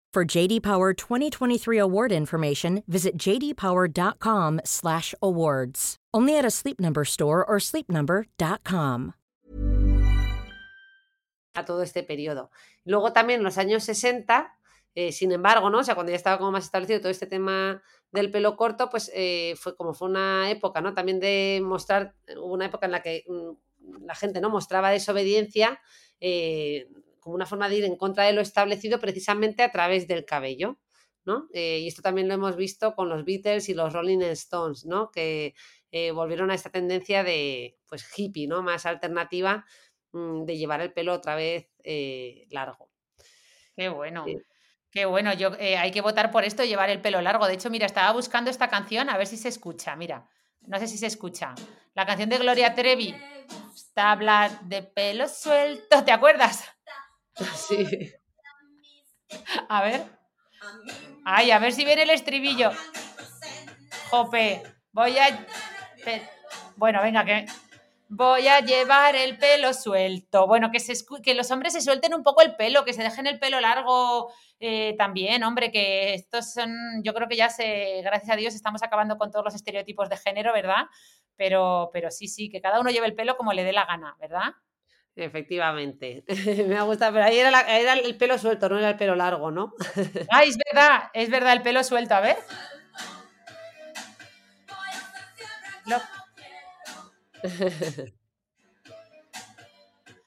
For JD Power 2023 award information, visit jdpower.com/awards. Only at a Sleep Number store or sleepnumber.com. A todo este periodo. Luego también en los años 60, eh, sin embargo, ¿no? O sea, cuando ya estaba como más establecido todo este tema del pelo corto, pues eh, fue como fue una época, ¿no? También de mostrar, una época en la que mm, la gente no mostraba desobediencia. Eh, como una forma de ir en contra de lo establecido precisamente a través del cabello. ¿no? Eh, y esto también lo hemos visto con los Beatles y los Rolling Stones, ¿no? que eh, volvieron a esta tendencia de pues hippie, ¿no? más alternativa mm, de llevar el pelo otra vez eh, largo. Qué bueno. Qué bueno, yo hay que votar por esto, llevar el pelo largo. De hecho, mira, estaba buscando esta canción a ver si se escucha. Mira, no sé si se escucha. La canción de Gloria Trevi. Tabla de pelo suelto, ¿te acuerdas? Sí. A ver. Ay, a ver si viene el estribillo. Jope, voy a... Bueno, venga, que... Voy a llevar el pelo suelto. Bueno, que, se que los hombres se suelten un poco el pelo, que se dejen el pelo largo eh, también, hombre, que estos son, yo creo que ya se, gracias a Dios, estamos acabando con todos los estereotipos de género, ¿verdad? Pero, pero sí, sí, que cada uno lleve el pelo como le dé la gana, ¿verdad? Efectivamente. Me ha gustado, pero ahí era, el pelo suelto, no era el pelo largo, ¿no? ah, es verdad, es verdad, el pelo suelto, a ver.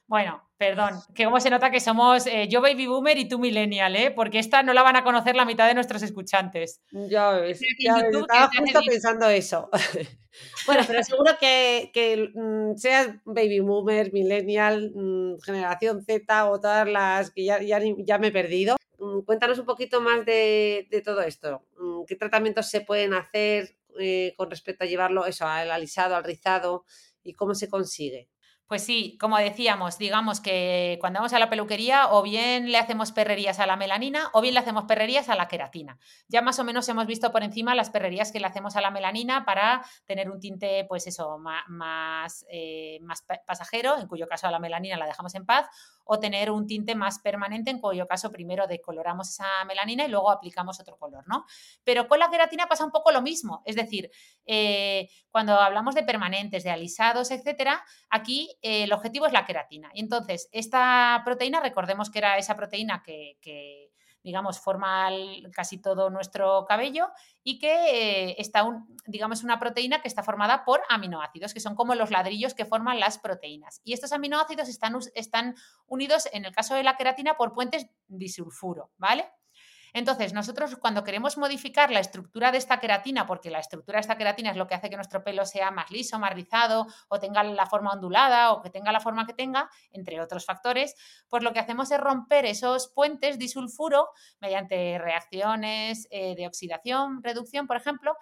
Bueno, perdón, que como se nota que somos eh, yo baby boomer y tú millennial, ¿eh? Porque esta no la van a conocer la mitad de nuestros escuchantes. Ya ves, estaba justo pensando eso. bueno, pero seguro que, mm, seas baby boomer, millennial, mm, generación Z o todas las que ya, ya, me he perdido. Mm, cuéntanos un poquito más de, de todo esto. ¿Qué tratamientos se pueden hacer? eh, con respecto a llevarlo eso, al alisado, al rizado y cómo se consigue? Pues sí, como decíamos, digamos que cuando vamos a la peluquería o bien le hacemos perrerías a la melanina o bien le hacemos perrerías a la queratina. Ya más o menos hemos visto por encima las perrerías que le hacemos a la melanina para tener un tinte, pues eso, más, eh, más pasajero, en cuyo caso a la melanina la dejamos en paz, o tener un tinte más permanente, en cuyo caso primero decoloramos esa melanina y luego aplicamos otro color, ¿no? Pero con la queratina pasa un poco lo mismo, es decir, eh, cuando hablamos de permanentes, de alisados, etcétera, aquí eh, el objetivo es la queratina. Y entonces, esta proteína, recordemos que era esa proteína que digamos, forma casi todo nuestro cabello y que eh, está, un, digamos, una proteína que está formada por aminoácidos, que son como los ladrillos que forman las proteínas. Y estos aminoácidos están, están unidos, en el caso de la queratina, por puentes disulfuro, ¿vale? Entonces, nosotros cuando queremos modificar la estructura de esta queratina, porque la estructura de esta queratina es lo que hace que nuestro pelo sea más liso, más rizado, o tenga la forma ondulada, o que tenga la forma que tenga, entre otros factores, pues lo que hacemos es romper esos puentes disulfuro mediante reacciones eh, de oxidación, reducción, por ejemplo,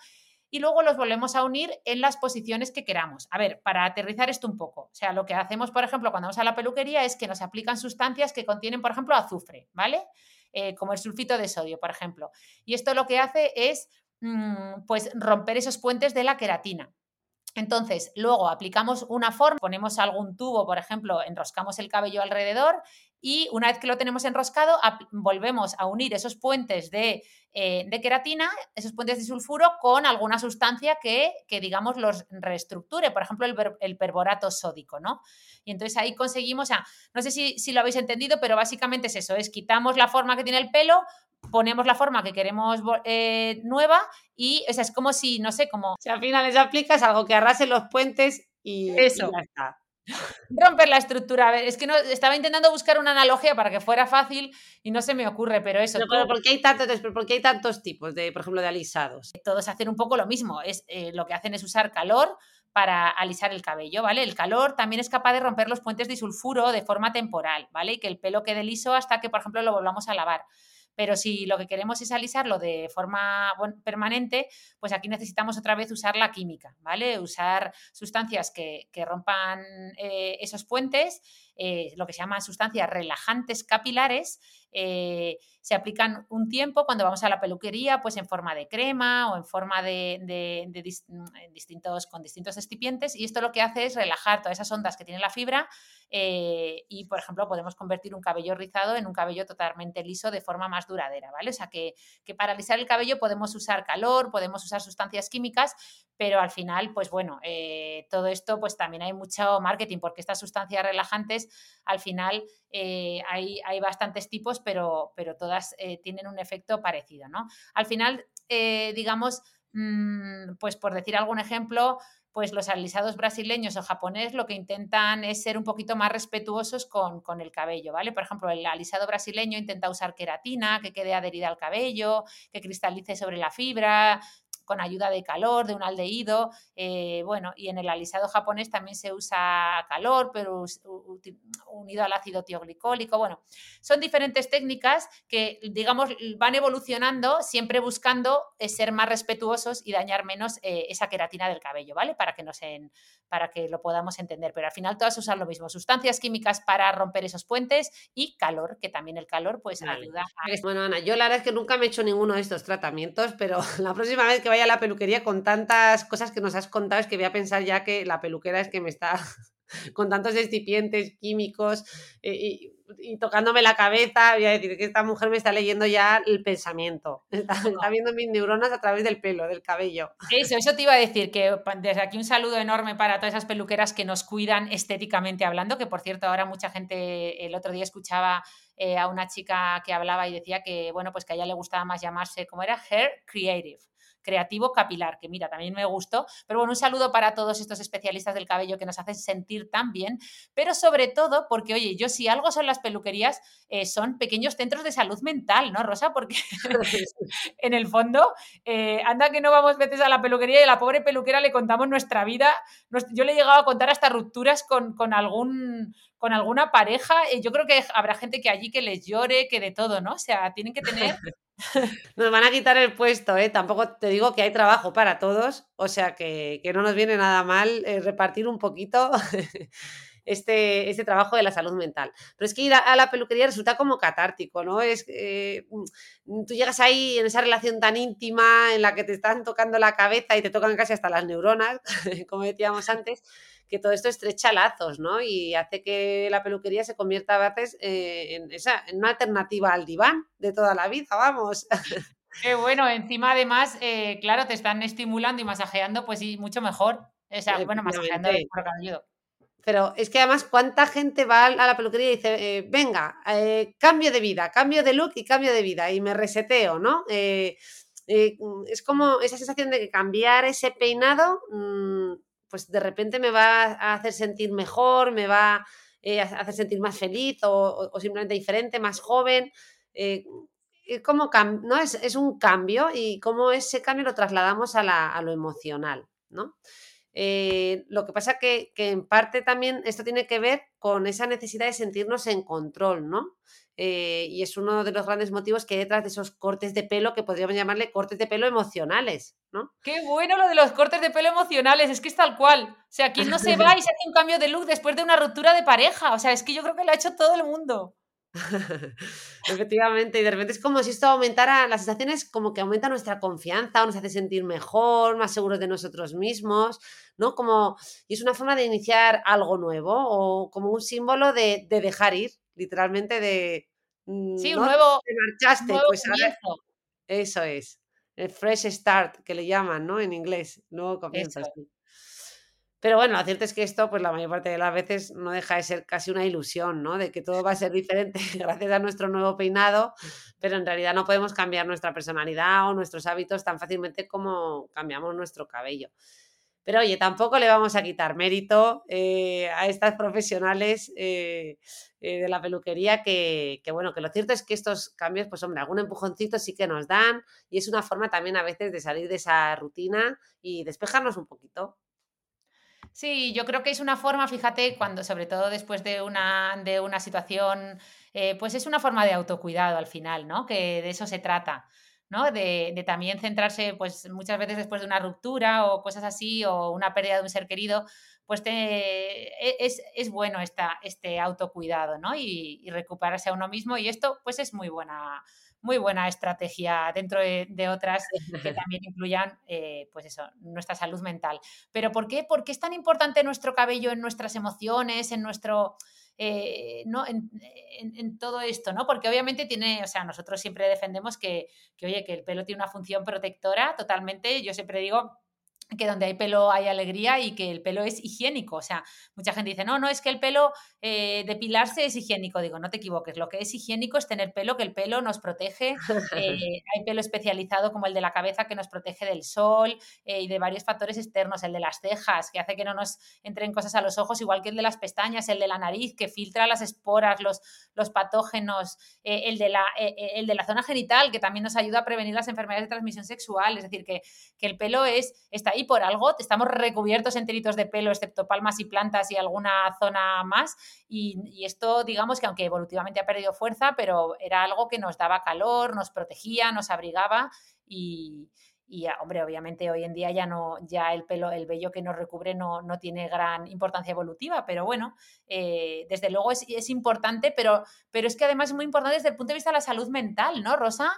y luego los volvemos a unir en las posiciones que queramos. A ver, para aterrizar esto un poco, o sea, lo que hacemos, por ejemplo, cuando vamos a la peluquería es que nos aplican sustancias que contienen, por ejemplo, azufre, ¿vale? Eh, como el sulfito de sodio, por ejemplo. Y esto lo que hace es mm, pues romper esos puentes de la queratina. Entonces, luego aplicamos una forma, ponemos algún tubo, por ejemplo, enroscamos el cabello alrededor y una vez que lo tenemos enroscado, volvemos a unir esos puentes de, eh, de, queratina, esos puentes de sulfuro, con alguna sustancia que, que digamos, los reestructure, por ejemplo, el, el, perborato sódico, ¿no? Y entonces ahí conseguimos, o sea, no sé si, si, lo habéis entendido, pero básicamente es eso, es quitamos la forma que tiene el pelo, ponemos la forma que queremos eh, nueva y o sea, es como si, no sé, como... Si al final les aplicas algo que arrase los puentes y, eso. ya está. Romper la estructura. A ver, es que no, estaba intentando buscar una analogía para que fuera fácil y no se me ocurre, pero eso. Pero, ¿por, qué hay tantos, ¿por qué hay tantos tipos de, por ejemplo, de alisados? Todos hacen un poco lo mismo. Es, eh, lo que hacen es usar calor para alisar el cabello, ¿vale? El calor también es capaz de romper los puentes de sulfuro de forma temporal, ¿vale? Y que el pelo quede liso hasta que, por ejemplo, lo volvamos a lavar. Pero si lo que queremos es alisarlo de forma permanente, pues aquí necesitamos otra vez usar la química, ¿vale? Usar sustancias que, rompan eh, esos puentes, eh, lo que se llaman sustancias relajantes capilares, eh, se aplican un tiempo cuando vamos a la peluquería, pues en forma de crema o en forma de, mm, distintos, con distintos excipientes. Y esto lo que hace es relajar todas esas ondas que tiene la fibra eh, y, por ejemplo, podemos convertir un cabello rizado en un cabello totalmente liso de forma más duradera, ¿vale? O sea, que, que para alisar el cabello podemos usar calor, podemos usar sustancias químicas, pero al final, pues bueno, todo esto, pues también hay mucho marketing, porque estas sustancias relajantes, al final hay, hay bastantes tipos, pero, pero todas eh, tienen un efecto parecido, ¿no? Al final, eh, digamos, mm, pues por decir algún ejemplo, pues los alisados brasileños o japoneses lo que intentan es ser un poquito más respetuosos con, con, el cabello, ¿vale? Por ejemplo, el alisado brasileño intenta usar queratina, que quede adherida al cabello, que cristalice sobre la fibra, con ayuda de calor, de un aldehído. Eh, bueno, y en el alisado japonés también se usa calor, pero unido al ácido tioglicólico. Bueno, son diferentes técnicas que, digamos, van evolucionando, siempre buscando eh, ser más respetuosos y dañar menos eh, esa queratina del cabello, ¿vale? Para que, nos para que lo podamos entender. Pero al final todas usan lo mismo, sustancias químicas para romper esos puentes y calor, que también el calor pues ayuda a... Bueno, Ana, yo la verdad es que nunca me he hecho ninguno de estos tratamientos, pero la próxima vez que vaya a la peluquería con tantas cosas que nos has contado, es que voy a pensar ya que la peluquera es que me está con tantos excipientes químicos eh, y, tocándome la cabeza, voy a decir que esta mujer me está leyendo ya el pensamiento, está, viendo mis neuronas a través del pelo, del cabello. Eso, eso te iba a decir, que desde aquí un saludo enorme para todas esas peluqueras que nos cuidan estéticamente hablando, que por cierto ahora mucha gente, el otro día escuchaba eh, a una chica que hablaba y decía que, bueno, pues que a ella le gustaba más llamarse, como era? Hair Creative creativo capilar, que mira, también me gustó. Pero bueno, un saludo para todos estos especialistas del cabello que nos hacen sentir tan bien, pero sobre todo porque, oye, yo si algo son las peluquerías, eh, son pequeños centros de salud mental, ¿no, Rosa? Porque en el fondo, eh, anda que no vamos veces a la peluquería y a la pobre peluquera le contamos nuestra vida. Yo le he llegado a contar hasta rupturas con, con algún con alguna pareja, eh, yo creo que habrá gente que allí que les llore, que de todo, ¿no? O sea, tienen que tener Nos van a quitar el puesto, ¿eh? Tampoco te digo que hay trabajo para todos, o sea que, no nos viene nada mal eh, repartir un poquito este, este trabajo de la salud mental. Pero es que ir a, la peluquería resulta como catártico, ¿no? Es mm, tú llegas ahí en esa relación tan íntima en la que te están tocando la cabeza y te tocan casi hasta las neuronas, como decíamos antes, que todo esto estrecha lazos, ¿no? Y hace que la peluquería se convierta a veces eh, en, esa, en una alternativa al diván de toda la vida, vamos. Qué bueno, encima además, eh, claro, te están estimulando y masajeando, pues sí, mucho mejor. O sea, bueno, masajeando el cabello. Pero es que además, ¿cuánta gente va a la peluquería y dice, eh, venga, eh, cambio de vida, cambio de look y cambio de vida y me reseteo, ¿no? Eh, es como esa sensación de que cambiar ese peinado, mm, pues de repente me va a hacer sentir mejor, me va a hacer sentir más feliz o, simplemente diferente, más joven. como ¿no? Es, es, un cambio y cómo ese cambio lo trasladamos a, la, a lo emocional, ¿no? Eh, lo que pasa que, que en parte también esto tiene que ver con esa necesidad de sentirnos en control, ¿no? Eh, y es uno de los grandes motivos que hay detrás de esos cortes de pelo que podríamos llamarle cortes de pelo emocionales, ¿no? Qué bueno lo de los cortes de pelo emocionales, es que es tal cual. O sea, aquí no se va y se hace un cambio de look después de una ruptura de pareja. O sea, es que yo creo que lo ha hecho todo el mundo. Efectivamente, y de repente es como si esto aumentara, las sensaciones como que aumenta nuestra confianza o nos hace sentir mejor, más seguros de nosotros mismos, ¿no? Como, y es una forma de iniciar algo nuevo o como un símbolo de, dejar ir, literalmente de... Mm, sí, un nuevo... Te marchaste, pues Eso es, el fresh start que le llaman, ¿no? En inglés, nuevo comienzo. Pero bueno, lo cierto es que esto, pues la mayor parte de las veces no deja de ser casi una ilusión, ¿no? De que todo va a ser diferente gracias a nuestro nuevo peinado, pero en realidad no podemos cambiar nuestra personalidad o nuestros hábitos tan fácilmente como cambiamos nuestro cabello. Pero oye, tampoco le vamos a quitar mérito eh, a estas profesionales eh, eh, de la peluquería que, que, bueno, que lo cierto es que estos cambios, pues hombre, algún empujoncito sí que nos dan y es una forma también a veces de salir de esa rutina y despejarnos un poquito. Sí, yo creo que es una forma, fíjate, cuando sobre todo después de una, de una situación, eh, pues es una forma de autocuidado al final, ¿no? Que de eso se trata. ¿no? De, también centrarse, pues muchas veces después de una ruptura o cosas así, o una pérdida de un ser querido, pues te, e, es, es, bueno esta, este autocuidado, ¿no? Y, y, recuperarse a uno mismo. Y esto, pues es muy buena, muy buena estrategia dentro de, otras que también incluyan, eh, pues eso, nuestra salud mental. Pero ¿por qué? ¿por qué es tan importante nuestro cabello en nuestras emociones, en nuestro... Eh, ¿no? En, todo esto, ¿no? Porque obviamente tiene, o sea, nosotros siempre defendemos que, que, oye, que el pelo tiene una función protectora totalmente. Yo siempre digo que donde hay pelo hay alegría y que el pelo es higiénico. O sea, mucha gente dice, no, no, es que el pelo eh, depilarse es higiénico. Digo, no te equivoques, lo que es higiénico es tener pelo, que el pelo nos protege. Eh, hay pelo especializado como el de la cabeza que nos protege del sol eh, y de varios factores externos, el de las cejas, que hace que no nos entren cosas a los ojos, igual que el de las pestañas, el de la nariz, que filtra las esporas, los, los patógenos, el, de la, el de la zona genital, que también nos ayuda a prevenir las enfermedades de transmisión sexual. Es decir, que, que el pelo es, está ahí por algo, estamos recubiertos enteritos de pelo, excepto palmas y plantas y alguna zona más. Y, esto, digamos que aunque evolutivamente ha perdido fuerza, pero era algo que nos daba calor, nos protegía, nos abrigaba y, hombre, obviamente hoy en día ya no, ya el pelo, el vello que nos recubre no, no tiene gran importancia evolutiva, pero bueno, eh, desde luego es, es, importante, pero, pero es que además es muy importante desde el punto de vista de la salud mental, ¿no, Rosa?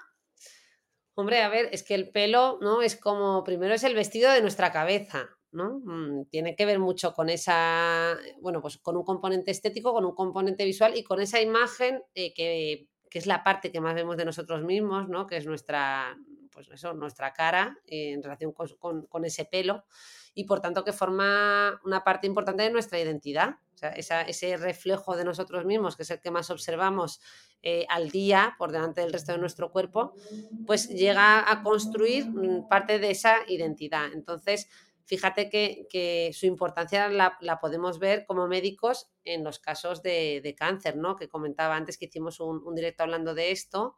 Hombre, a ver, es que el pelo, ¿no? Es como, primero es el vestido de nuestra cabeza, ¿no? Mm, tiene que ver mucho con esa, bueno, pues con un componente estético, con un componente visual y con esa imagen eh, que, es la parte que más vemos de nosotros mismos, ¿no? Que es nuestra, pues eso, nuestra cara eh, en relación con, ese pelo y por tanto que forma una parte importante de nuestra identidad. O sea, ese reflejo de nosotros mismos, que es el que más observamos eh, al día por delante del resto de nuestro cuerpo, pues llega a construir mm, parte de esa identidad. Entonces, fíjate que, su importancia la, podemos ver como médicos en los casos de, cáncer, ¿no? Que comentaba antes que hicimos un, directo hablando de esto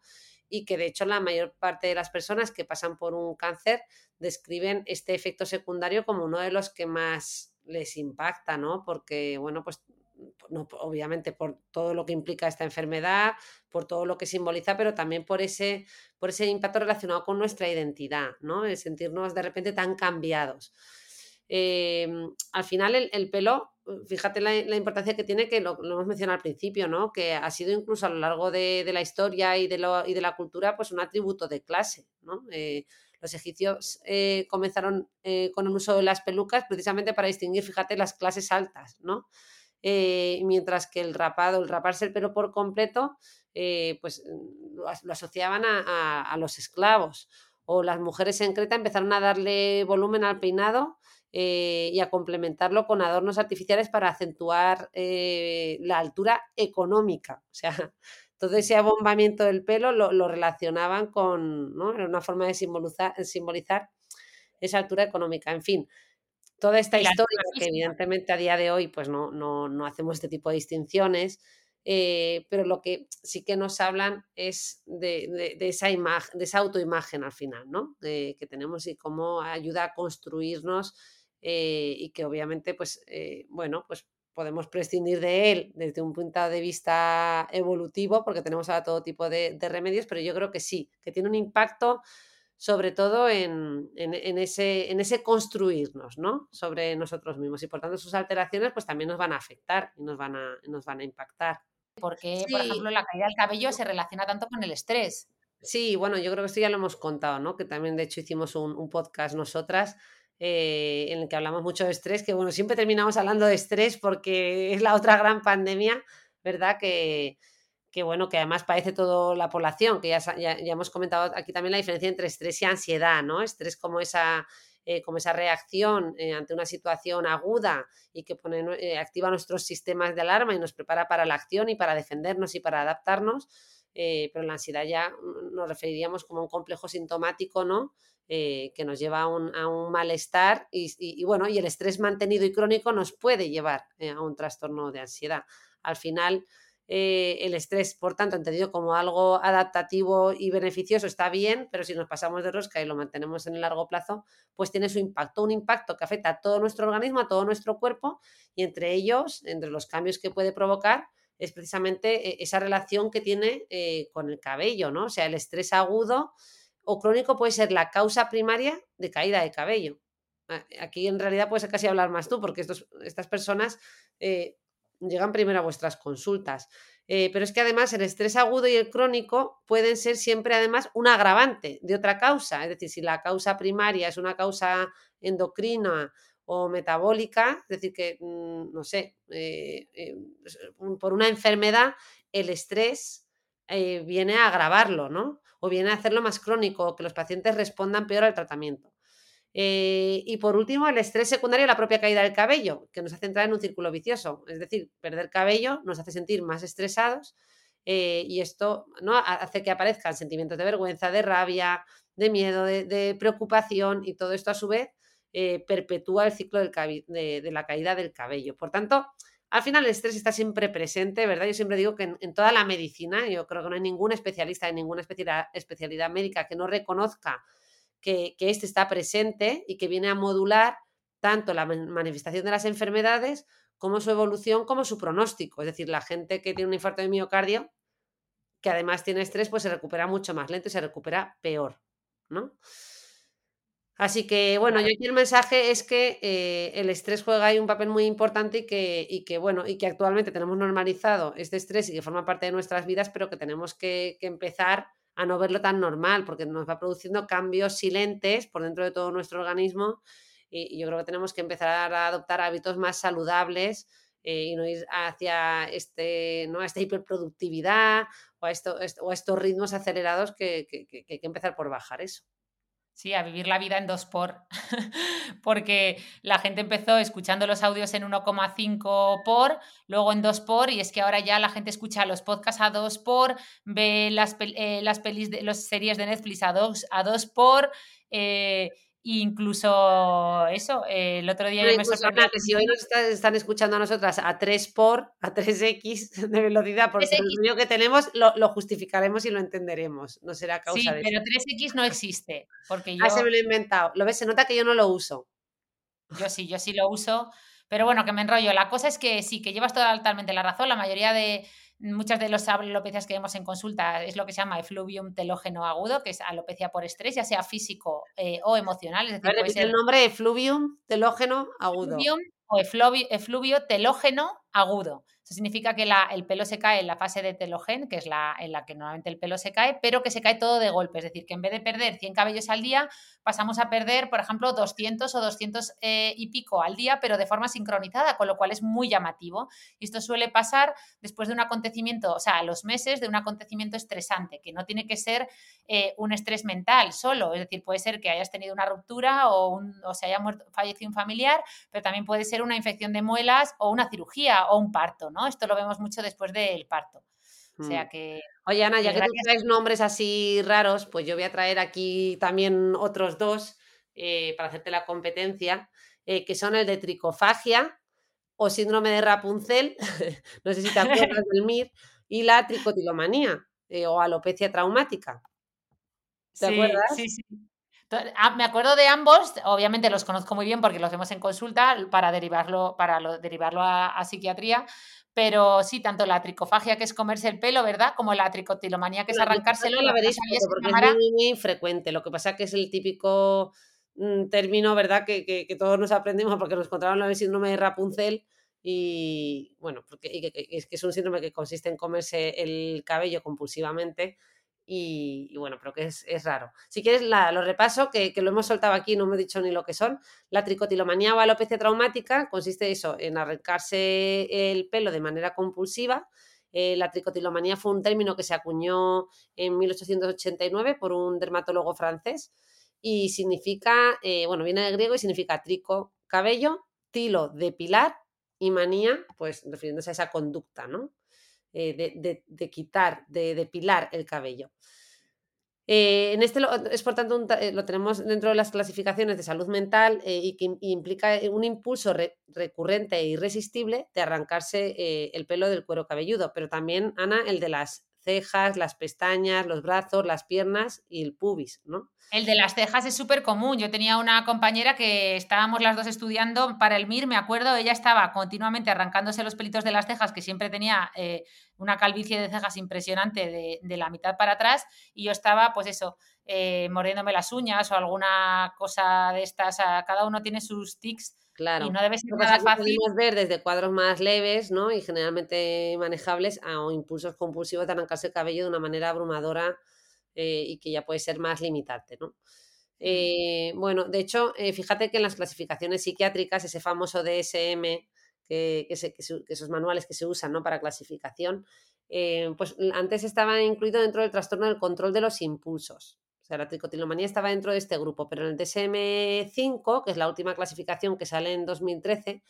y que de hecho la mayor parte de las personas que pasan por un cáncer describen este efecto secundario como uno de los que más les impacta, ¿no? Porque, bueno, pues no, obviamente por todo lo que implica esta enfermedad, por todo lo que simboliza, pero también por ese, por ese impacto relacionado con nuestra identidad, ¿no? El sentirnos de repente tan cambiados. Em, al final el, pelo, fíjate la, importancia que tiene, que lo, hemos mencionado al principio, ¿no? Que ha sido incluso a lo largo de, la historia y de, y de, la cultura, pues un atributo de clase, ¿no? Eh, los egipcios eh, comenzaron eh, con el uso de las pelucas precisamente para distinguir, fíjate, las clases altas, ¿no? Eh, mientras que el rapado, el raparse el pelo por completo, pues lo, asociaban a, los esclavos. O las mujeres en Creta empezaron a darle volumen al peinado y a complementarlo con adornos artificiales para acentuar la altura económica. O sea, todo ese abombamiento del pelo lo, relacionaban con, ¿no? Era una forma de simbolizar, simbolizar, esa altura económica. En fin, toda esta historia que evidentemente a día de hoy pues no, no, hacemos este tipo de distinciones, eh, pero lo que sí que nos hablan es de, esa imagen, de esa autoimagen al final, ¿no? que tenemos y cómo ayuda a construirnos eh, y que obviamente, pues, eh, bueno, pues podemos prescindir de él desde un punto de vista evolutivo, porque tenemos ahora todo tipo de, remedios, pero yo creo que sí, que tiene un impacto sobre todo en, ese, en ese construirnos, ¿no? Sobre nosotros mismos. Y por tanto, sus alteraciones pues también nos van a afectar y nos van a, nos van a impactar. Porque, por ejemplo, la caída del cabello se relaciona tanto con el estrés. Sí, bueno, yo creo que esto ya lo hemos contado, ¿no? Que también, de hecho, hicimos un podcast nosotras eh, en el que hablamos mucho de estrés, que bueno, siempre terminamos hablando de estrés porque es la otra gran pandemia, ¿verdad? Que, que bueno, que además parece toda la población, que ya, ya, hemos comentado aquí también la diferencia entre estrés y ansiedad, ¿no? Estrés como esa, eh, como esa reacción eh, ante una situación aguda y que pone, activa nuestros sistemas de alarma y nos prepara para la acción y para defendernos y para adaptarnos. pero la ansiedad ya mm, nos referiríamos como un complejo sintomático, ¿no? Eh, que nos lleva a un, malestar y, bueno, y el estrés mantenido y crónico nos puede llevar eh, a un trastorno de ansiedad. Al final, eh, el estrés, por tanto, entendido como algo adaptativo y beneficioso, está bien, pero si nos pasamos de rosca y lo mantenemos en el largo plazo, pues tiene su impacto, un impacto que afecta a todo nuestro organismo, a todo nuestro cuerpo, y entre ellos, entre los cambios que puede provocar, es precisamente esa relación que tiene con el cabello, ¿no? O sea, el estrés agudo o crónico puede ser la causa primaria de caída de cabello. Aquí en realidad puedes casi hablar más tú, porque estos, estas personas eh, llegan primero a vuestras consultas. Eh, pero es que además el estrés agudo y el crónico pueden ser siempre además un agravante de otra causa. Es decir, si la causa primaria es una causa endocrina o metabólica, es decir, que, mm, no sé, eh, por una enfermedad, el estrés viene a agravarlo, ¿no? O viene a hacerlo más crónico, que los pacientes respondan peor al tratamiento. Eh, y por último, el estrés secundario la propia caída del cabello, que nos hace entrar en un círculo vicioso. Es decir, perder cabello nos hace sentir más estresados eh, y esto ¿no? hace que aparezcan sentimientos de vergüenza, de rabia, de miedo, de, preocupación y todo esto a su vez eh, perpetúa el ciclo de, la caída del cabello. Por tanto, al final el estrés está siempre presente, ¿verdad? Yo siempre digo que en, toda la medicina, yo creo que no hay ningún especialista en ninguna especialidad, médica que no reconozca que, que este está presente y que viene a modular tanto la manifestación de las enfermedades como su evolución, como su pronóstico. Es decir, la gente que tiene un infarto de miocardio, que además tiene estrés, pues se recupera mucho más lento y se recupera peor, ¿no? Así que, bueno, yo aquí el mensaje es que eh, el estrés juega ahí un papel muy importante y que, y que, bueno, y que actualmente tenemos normalizado este estrés y que forma parte de nuestras vidas, pero que tenemos que, empezar a no verlo tan normal, porque nos va produciendo cambios silentes por dentro de todo nuestro organismo y, yo creo que tenemos que empezar a adoptar hábitos más saludables eh, y no ir hacia este, ¿no? esta hiperproductividad o a, esto, o estos ritmos acelerados que hay que empezar por bajar eso. Sí, a vivir la vida en dos por, porque la gente empezó escuchando los audios en 1,5 por, luego en 2 por, y es que ahora ya la gente escucha los podcasts a 2 por, ve las, eh, las pelis de las series de Netflix a 2 a dos por, eh, incluso eso, eh, el otro día me sorprendió. que si hoy nos están escuchando a nosotras a 3 por, a 3x de velocidad, por el que tenemos, lo, justificaremos y lo entenderemos. No será causa sí, pero 3x no existe. Porque yo... Ah, se me lo he inventado. Lo ves, se nota que yo no lo uso. Yo sí, yo sí lo uso, Pero bueno, que me enrollo. La cosa es que sí, que llevas totalmente la razón. La mayoría de, muchas de las alopecias que vemos en consulta es lo que se llama efluvium telógeno agudo, que es alopecia por estrés, ya sea físico eh, o emocional. Es decir, el nombre efluvium telógeno agudo. Efluvium o efluvio telógeno agudo. Eso significa que el pelo se cae en la fase de telogen, que es la en la que normalmente el pelo se cae, pero que se cae todo de golpe. Es decir, que en vez de perder 100 cabellos al día, pasamos a perder, por ejemplo, 200 o 200 eh, y pico al día, pero de forma sincronizada, con lo cual es muy llamativo. Y esto suele pasar después de un acontecimiento, o sea, a los meses de un acontecimiento estresante, que no tiene que ser eh, un estrés mental solo. Es decir, puede ser que hayas tenido una ruptura o, o se haya muerto, fallecido un familiar, pero también puede ser una infección de muelas o una cirugía o un parto, ¿no? Esto lo vemos mucho después del parto. O sea mm. que. Oye, Ana, ya que tú traes nombres así raros, pues yo voy a traer aquí también otros dos eh, para hacerte la competencia, eh, que son el de tricofagia o síndrome de Rapunzel, no sé si te acuerdas del MIR, y la tricotilomanía eh, o alopecia traumática. ¿Te acuerdas? Sí, sí. Ah, me acuerdo de ambos, obviamente los conozco muy bien porque los vemos en consulta para derivarlo, para derivarlo a, psiquiatría, pero sí, tanto la tricofagia, que es comerse el pelo, ¿verdad? Como la tricotilomanía, que es arrancárselo. La veréis porque es muy, muy infrecuente. Lo que pasa que es el típico mm, término, ¿verdad? Que, que, todos nos aprendimos porque nos encontraron el síndrome de Rapunzel y, bueno, porque es que es un síndrome que consiste en comerse el cabello compulsivamente y, bueno, pero que es, raro. Si quieres, lo repaso, que, lo hemos soltado aquí, no me he dicho ni lo que son. La tricotilomanía o alopecia traumática consiste eso, en arrancarse el pelo de manera compulsiva. Eh, la tricotilomanía fue un término que se acuñó en 1889 por un dermatólogo francés y significa, eh, bueno, viene del griego y significa trico, cabello, tilo, depilar y manía, pues refiriéndose a esa conducta, ¿no? Eh, de, quitar, de depilar el cabello. Eh, en este es por tanto eh, lo tenemos dentro de las clasificaciones de salud mental y que implica un impulso recurrente e irresistible de arrancarse el pelo del cuero cabelludo, pero también, Ana, el de las cejas, las pestañas, los brazos, las piernas y el pubis, ¿no? El de las cejas es súper común. Yo tenía una compañera que estábamos las dos estudiando para el MIR, me acuerdo, ella estaba continuamente arrancándose los pelitos de las cejas, que siempre tenía eh, una calvicie de cejas impresionante de, la mitad para atrás, y yo estaba, pues eso, eh, mordiéndome las uñas o alguna cosa de estas. cada uno tiene sus tics Claro. Y no debe ser nada fácil. Podemos ver desde cuadros más leves, ¿no? Y generalmente manejables a impulsos compulsivos de arrancarse el cabello de una manera abrumadora eh, y que ya puede ser más limitante, ¿no? Eh, bueno, de hecho, eh, fíjate que en las clasificaciones psiquiátricas, ese famoso DSM, que, esos manuales que se usan ¿no? para clasificación, pues antes estaba incluido dentro del trastorno del control de los impulsos. O sea, la tricotilomanía estaba dentro de este grupo, pero en el DSM-5, que es la última clasificación que sale en 2013,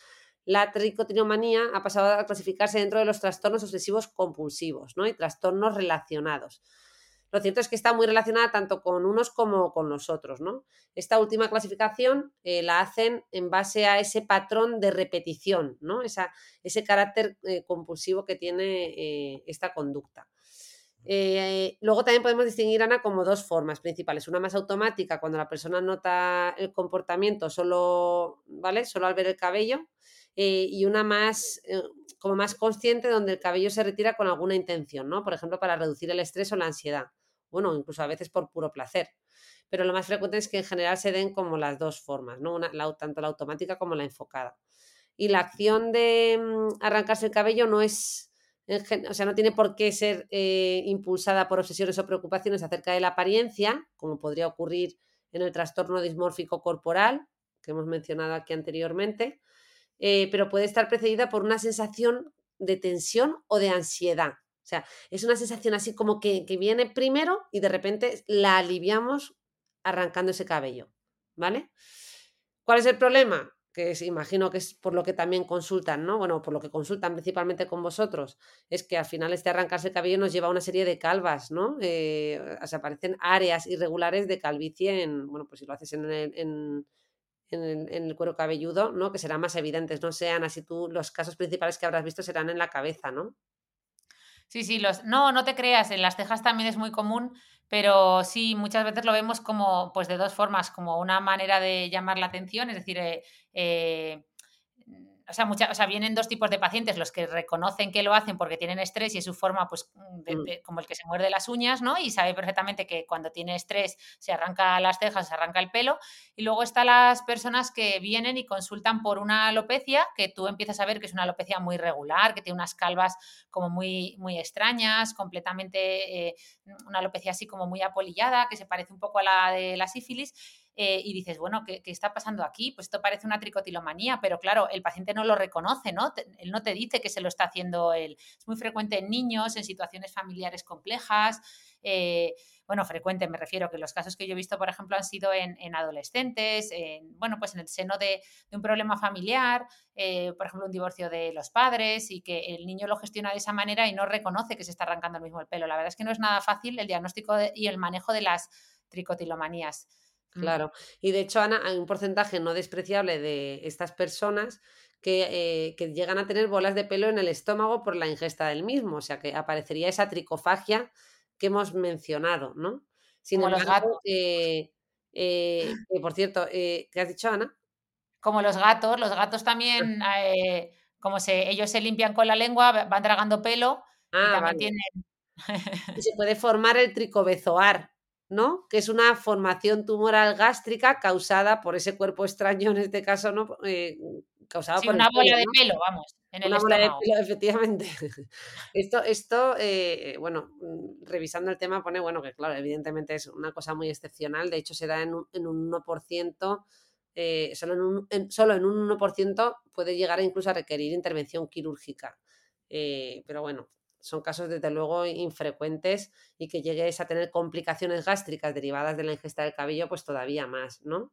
la tricotilomanía ha pasado a clasificarse dentro de los trastornos obsesivos compulsivos ¿no? y trastornos relacionados. Lo cierto es que está muy relacionada tanto con unos como con los otros. ¿no? Esta última clasificación eh, la hacen en base a ese patrón de repetición, ¿no? ese carácter eh, compulsivo que tiene eh, esta conducta. Eh, luego también podemos distinguir, Ana, como dos formas principales. Una más automática, cuando la persona nota el comportamiento solo, ¿vale? Solo al ver el cabello. Eh, y una más, eh, como más consciente, donde el cabello se retira con alguna intención, ¿no? Por ejemplo, para reducir el estrés o la ansiedad. Bueno, incluso a veces por puro placer. Pero lo más frecuente es que en general se den como las dos formas, ¿no? Una, tanto la automática como la enfocada. Y la acción de mm, arrancarse el cabello no es o sea, no tiene por qué ser eh, impulsada por obsesiones o preocupaciones acerca de la apariencia, como podría ocurrir en el trastorno dismórfico corporal, que hemos mencionado aquí anteriormente, eh, pero puede estar precedida por una sensación de tensión o de ansiedad. O sea, es una sensación así como que, que viene primero y de repente la aliviamos arrancando ese cabello, ¿vale? ¿Cuál es el problema? Que imagino que es por lo que también consultan, ¿no? Bueno, por lo que consultan principalmente con vosotros, es que al final este arrancarse el cabello nos lleva a una serie de calvas, ¿no? Eh, se aparecen áreas irregulares de calvicie en, bueno, pues si lo haces en el, en, el, cuero cabelludo, ¿no? Que serán más evidentes, no sean así tú, los casos principales que habrás visto serán en la cabeza, ¿no? Sí, sí, los, no, no te creas, en las cejas también es muy común, pero sí, muchas veces lo vemos como, pues de dos formas, como una manera de llamar la atención, es decir, eh, eh, o sea, mucha, o sea, vienen dos tipos de pacientes, los que reconocen que lo hacen porque tienen estrés y es su forma, pues, mm. como el que se muerde las uñas, ¿no? Y sabe perfectamente que cuando tiene estrés se arranca las cejas, se arranca el pelo. Y luego están las personas que vienen y consultan por una alopecia, que tú empiezas a ver que es una alopecia muy regular, que tiene unas calvas como muy, muy extrañas, completamente, eh, una alopecia así como muy apolillada, que se parece un poco a la de la sífilis eh, y dices, bueno, ¿qué, está pasando aquí? Pues esto parece una tricotilomanía, pero claro, el paciente no lo reconoce, ¿no? él no te dice que se lo está haciendo él. Es muy frecuente en niños, en situaciones familiares complejas. Eh, bueno, frecuente me refiero que los casos que yo he visto, por ejemplo, han sido en, adolescentes, en, bueno, pues en el seno de, un problema familiar, eh, por ejemplo, un divorcio de los padres y que el niño lo gestiona de esa manera y no reconoce que se está arrancando el mismo el pelo. La verdad es que no es nada fácil el diagnóstico y el manejo de las tricotilomanías. Claro. Y de hecho, Ana, hay un porcentaje no despreciable de estas personas que, eh, llegan a tener bolas de pelo en el estómago por la ingesta del mismo. O sea, que aparecería esa tricofagia que hemos mencionado, ¿no? Sin Como los gatos. Eh, eh, por cierto, ¿qué has dicho, Ana? Como los gatos, los gatos también, como se, ellos se limpian con la lengua, van tragando pelo y ah, también tienen... y se puede formar el tricobezoar, ¿no? Que es una formación tumoral gástrica causada por ese cuerpo extraño, en este caso, ¿no? Eh, causada por una bola de pelo, vamos, en el una bola de pelo, efectivamente. esto, esto eh, bueno, mm, revisando el tema pone, bueno, que claro, evidentemente es una cosa muy excepcional, de hecho se da en un, en un 1%, eh, solo, en un, solo en un 1% puede llegar incluso a requerir intervención quirúrgica. pero bueno, son casos desde luego infrecuentes y que llegues a tener complicaciones gástricas derivadas de la ingesta del cabello, pues todavía más, ¿no?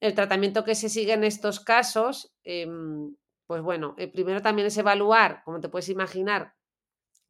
El tratamiento que se sigue en estos casos, em, pues bueno, eh, primero también es evaluar, como te puedes imaginar,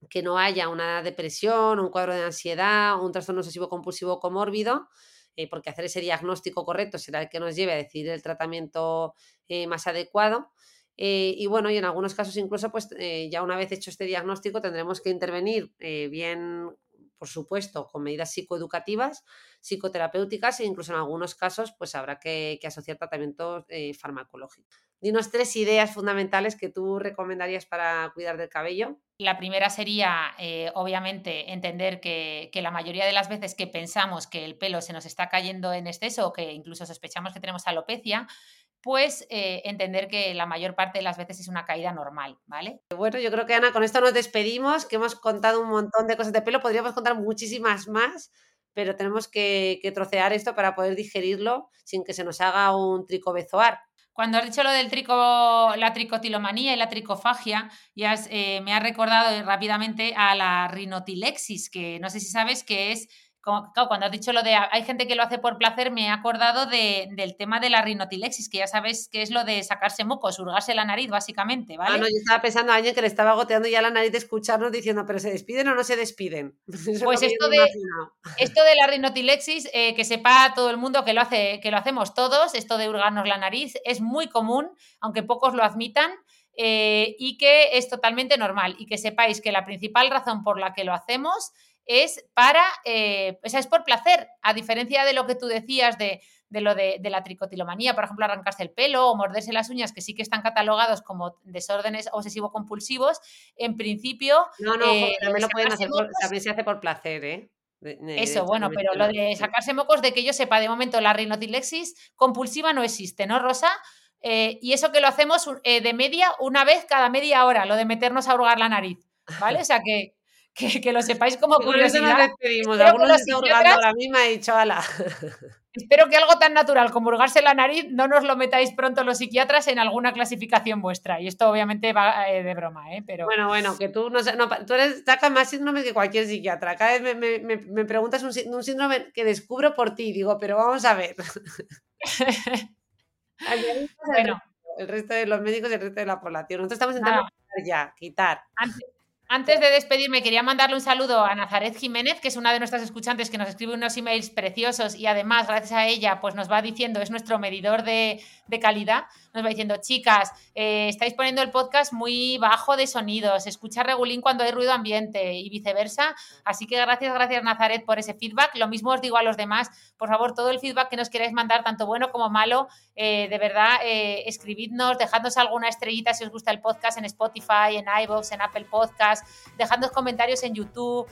que no haya una depresión, un cuadro de ansiedad, un trastorno obsesivo compulsivo comórbido, eh, porque hacer ese diagnóstico correcto será el que nos lleve a decidir el tratamiento eh, más adecuado. Eh, y bueno, y en algunos casos incluso, pues eh, ya una vez hecho este diagnóstico, tendremos que intervenir eh, bien, por supuesto, con medidas psicoeducativas, psicoterapéuticas e incluso en algunos casos, pues habrá que, asociar tratamientos farmacológicos. Dinos tres ideas fundamentales que tú recomendarías para cuidar del cabello. La primera sería, obviamente, entender que, que, la mayoría de las veces que pensamos que el pelo se nos está cayendo en exceso o que incluso sospechamos que tenemos alopecia, pues eh, entender que la mayor parte de las veces es una caída normal, ¿vale? Bueno, yo creo que Ana, con esto nos despedimos, que hemos contado un montón de cosas de pelo, podríamos contar muchísimas más, pero tenemos que, trocear esto para poder digerirlo sin que se nos haga un tricobezoar. Cuando has dicho lo del trico, la tricotilomanía y la tricofagia, ya eh, me ha recordado rápidamente a la rinotilexis, que no sé si sabes que es cuando has dicho lo de hay gente que lo hace por placer, me he acordado del tema de la rinotilexis, que ya sabes que es lo de sacarse mocos, hurgarse la nariz, básicamente, ¿vale? Ah, no, yo estaba pensando a alguien que le estaba goteando ya la nariz de escucharnos diciendo, pero ¿se despiden o no se despiden? pues esto de, esto de la rinotilexis, eh, que sepa todo el mundo que lo, hace, que lo hacemos todos, esto de hurgarnos la nariz, es muy común, aunque pocos lo admitan. Eh, y que es totalmente normal y que sepáis que la principal razón por la que lo hacemos es para, eh, o sea, es por placer, a diferencia de lo que tú decías de, lo de, la tricotilomanía, por ejemplo, arrancarse el pelo o morderse las uñas, que sí que están catalogados como desórdenes obsesivo-compulsivos, en principio... No, no, eh, también lo pueden hacer, también se hace por placer, ¿eh? Eso, bueno, pero lo de sacarse mocos, de que yo sepa, de momento la rinotilexis compulsiva no existe, ¿no, Rosa? Eh, y eso que lo hacemos de media una vez cada media hora, lo de meternos a hurgar la nariz, ¿vale? O sea que que, lo sepáis como curiosidad. Nos despedimos. Algunos está hurgando la misma y dicho, ala. Espero que algo tan natural como hurgarse la nariz no nos lo metáis pronto los psiquiatras en alguna clasificación vuestra. Y esto obviamente va eh, de broma, ¿eh? Pero... Bueno, bueno, que tú no, no tú eres, sacas más síndromes que cualquier psiquiatra. Cada vez me, me, me, preguntas un, un, síndrome que descubro por ti. Digo, pero vamos a ver. bueno. El resto de los médicos y el resto de la población. Nosotros estamos intentando quitar ya, quitar. Antes de despedirme, quería mandarle un saludo a Nazaret Jiménez, que es una de nuestras escuchantes que nos escribe unos emails preciosos y además, gracias a ella, pues nos va diciendo, es nuestro medidor de, calidad, nos va diciendo, chicas, eh, estáis poniendo el podcast muy bajo de sonidos, escucha regulín cuando hay ruido ambiente y viceversa. Así que gracias, gracias Nazaret por ese feedback. Lo mismo os digo a los demás, por favor, todo el feedback que nos queráis mandar, tanto bueno como malo, eh, de verdad, eh, escribidnos, dejadnos alguna estrellita si os gusta el podcast en Spotify, en iVoox, en Apple Podcast, dejadnos comentarios en YouTube,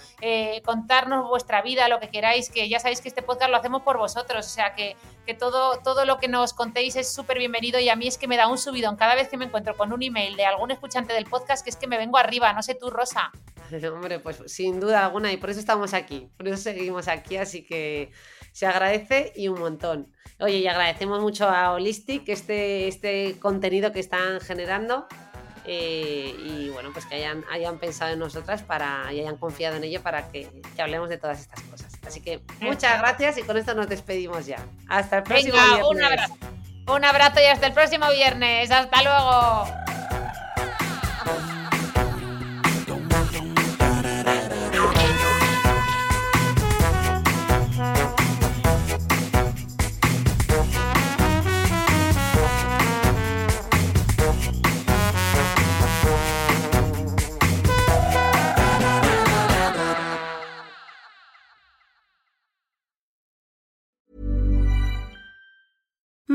contarnos vuestra vida, lo que queráis, que ya sabéis que este podcast lo hacemos por vosotros, o sea que, que todo, todo lo que nos contéis es súper bienvenido y a mí es que me da un subidón cada vez que me encuentro con un email de algún escuchante del podcast que es que me vengo arriba, no sé tú, Rosa. Hombre, pues sin duda alguna y por eso estamos aquí, por eso seguimos aquí, así que se agradece y un montón. Oye, y agradecemos mucho a Holistic este, este contenido que están generando eh, y bueno, pues que hayan, hayan pensado en nosotras para, y hayan confiado en ello para que, que hablemos de todas estas cosas. Así que muchas gracias y con esto nos despedimos ya. Hasta el próximo Venga, viernes. un abrazo. Un abrazo y hasta el próximo viernes. Hasta luego.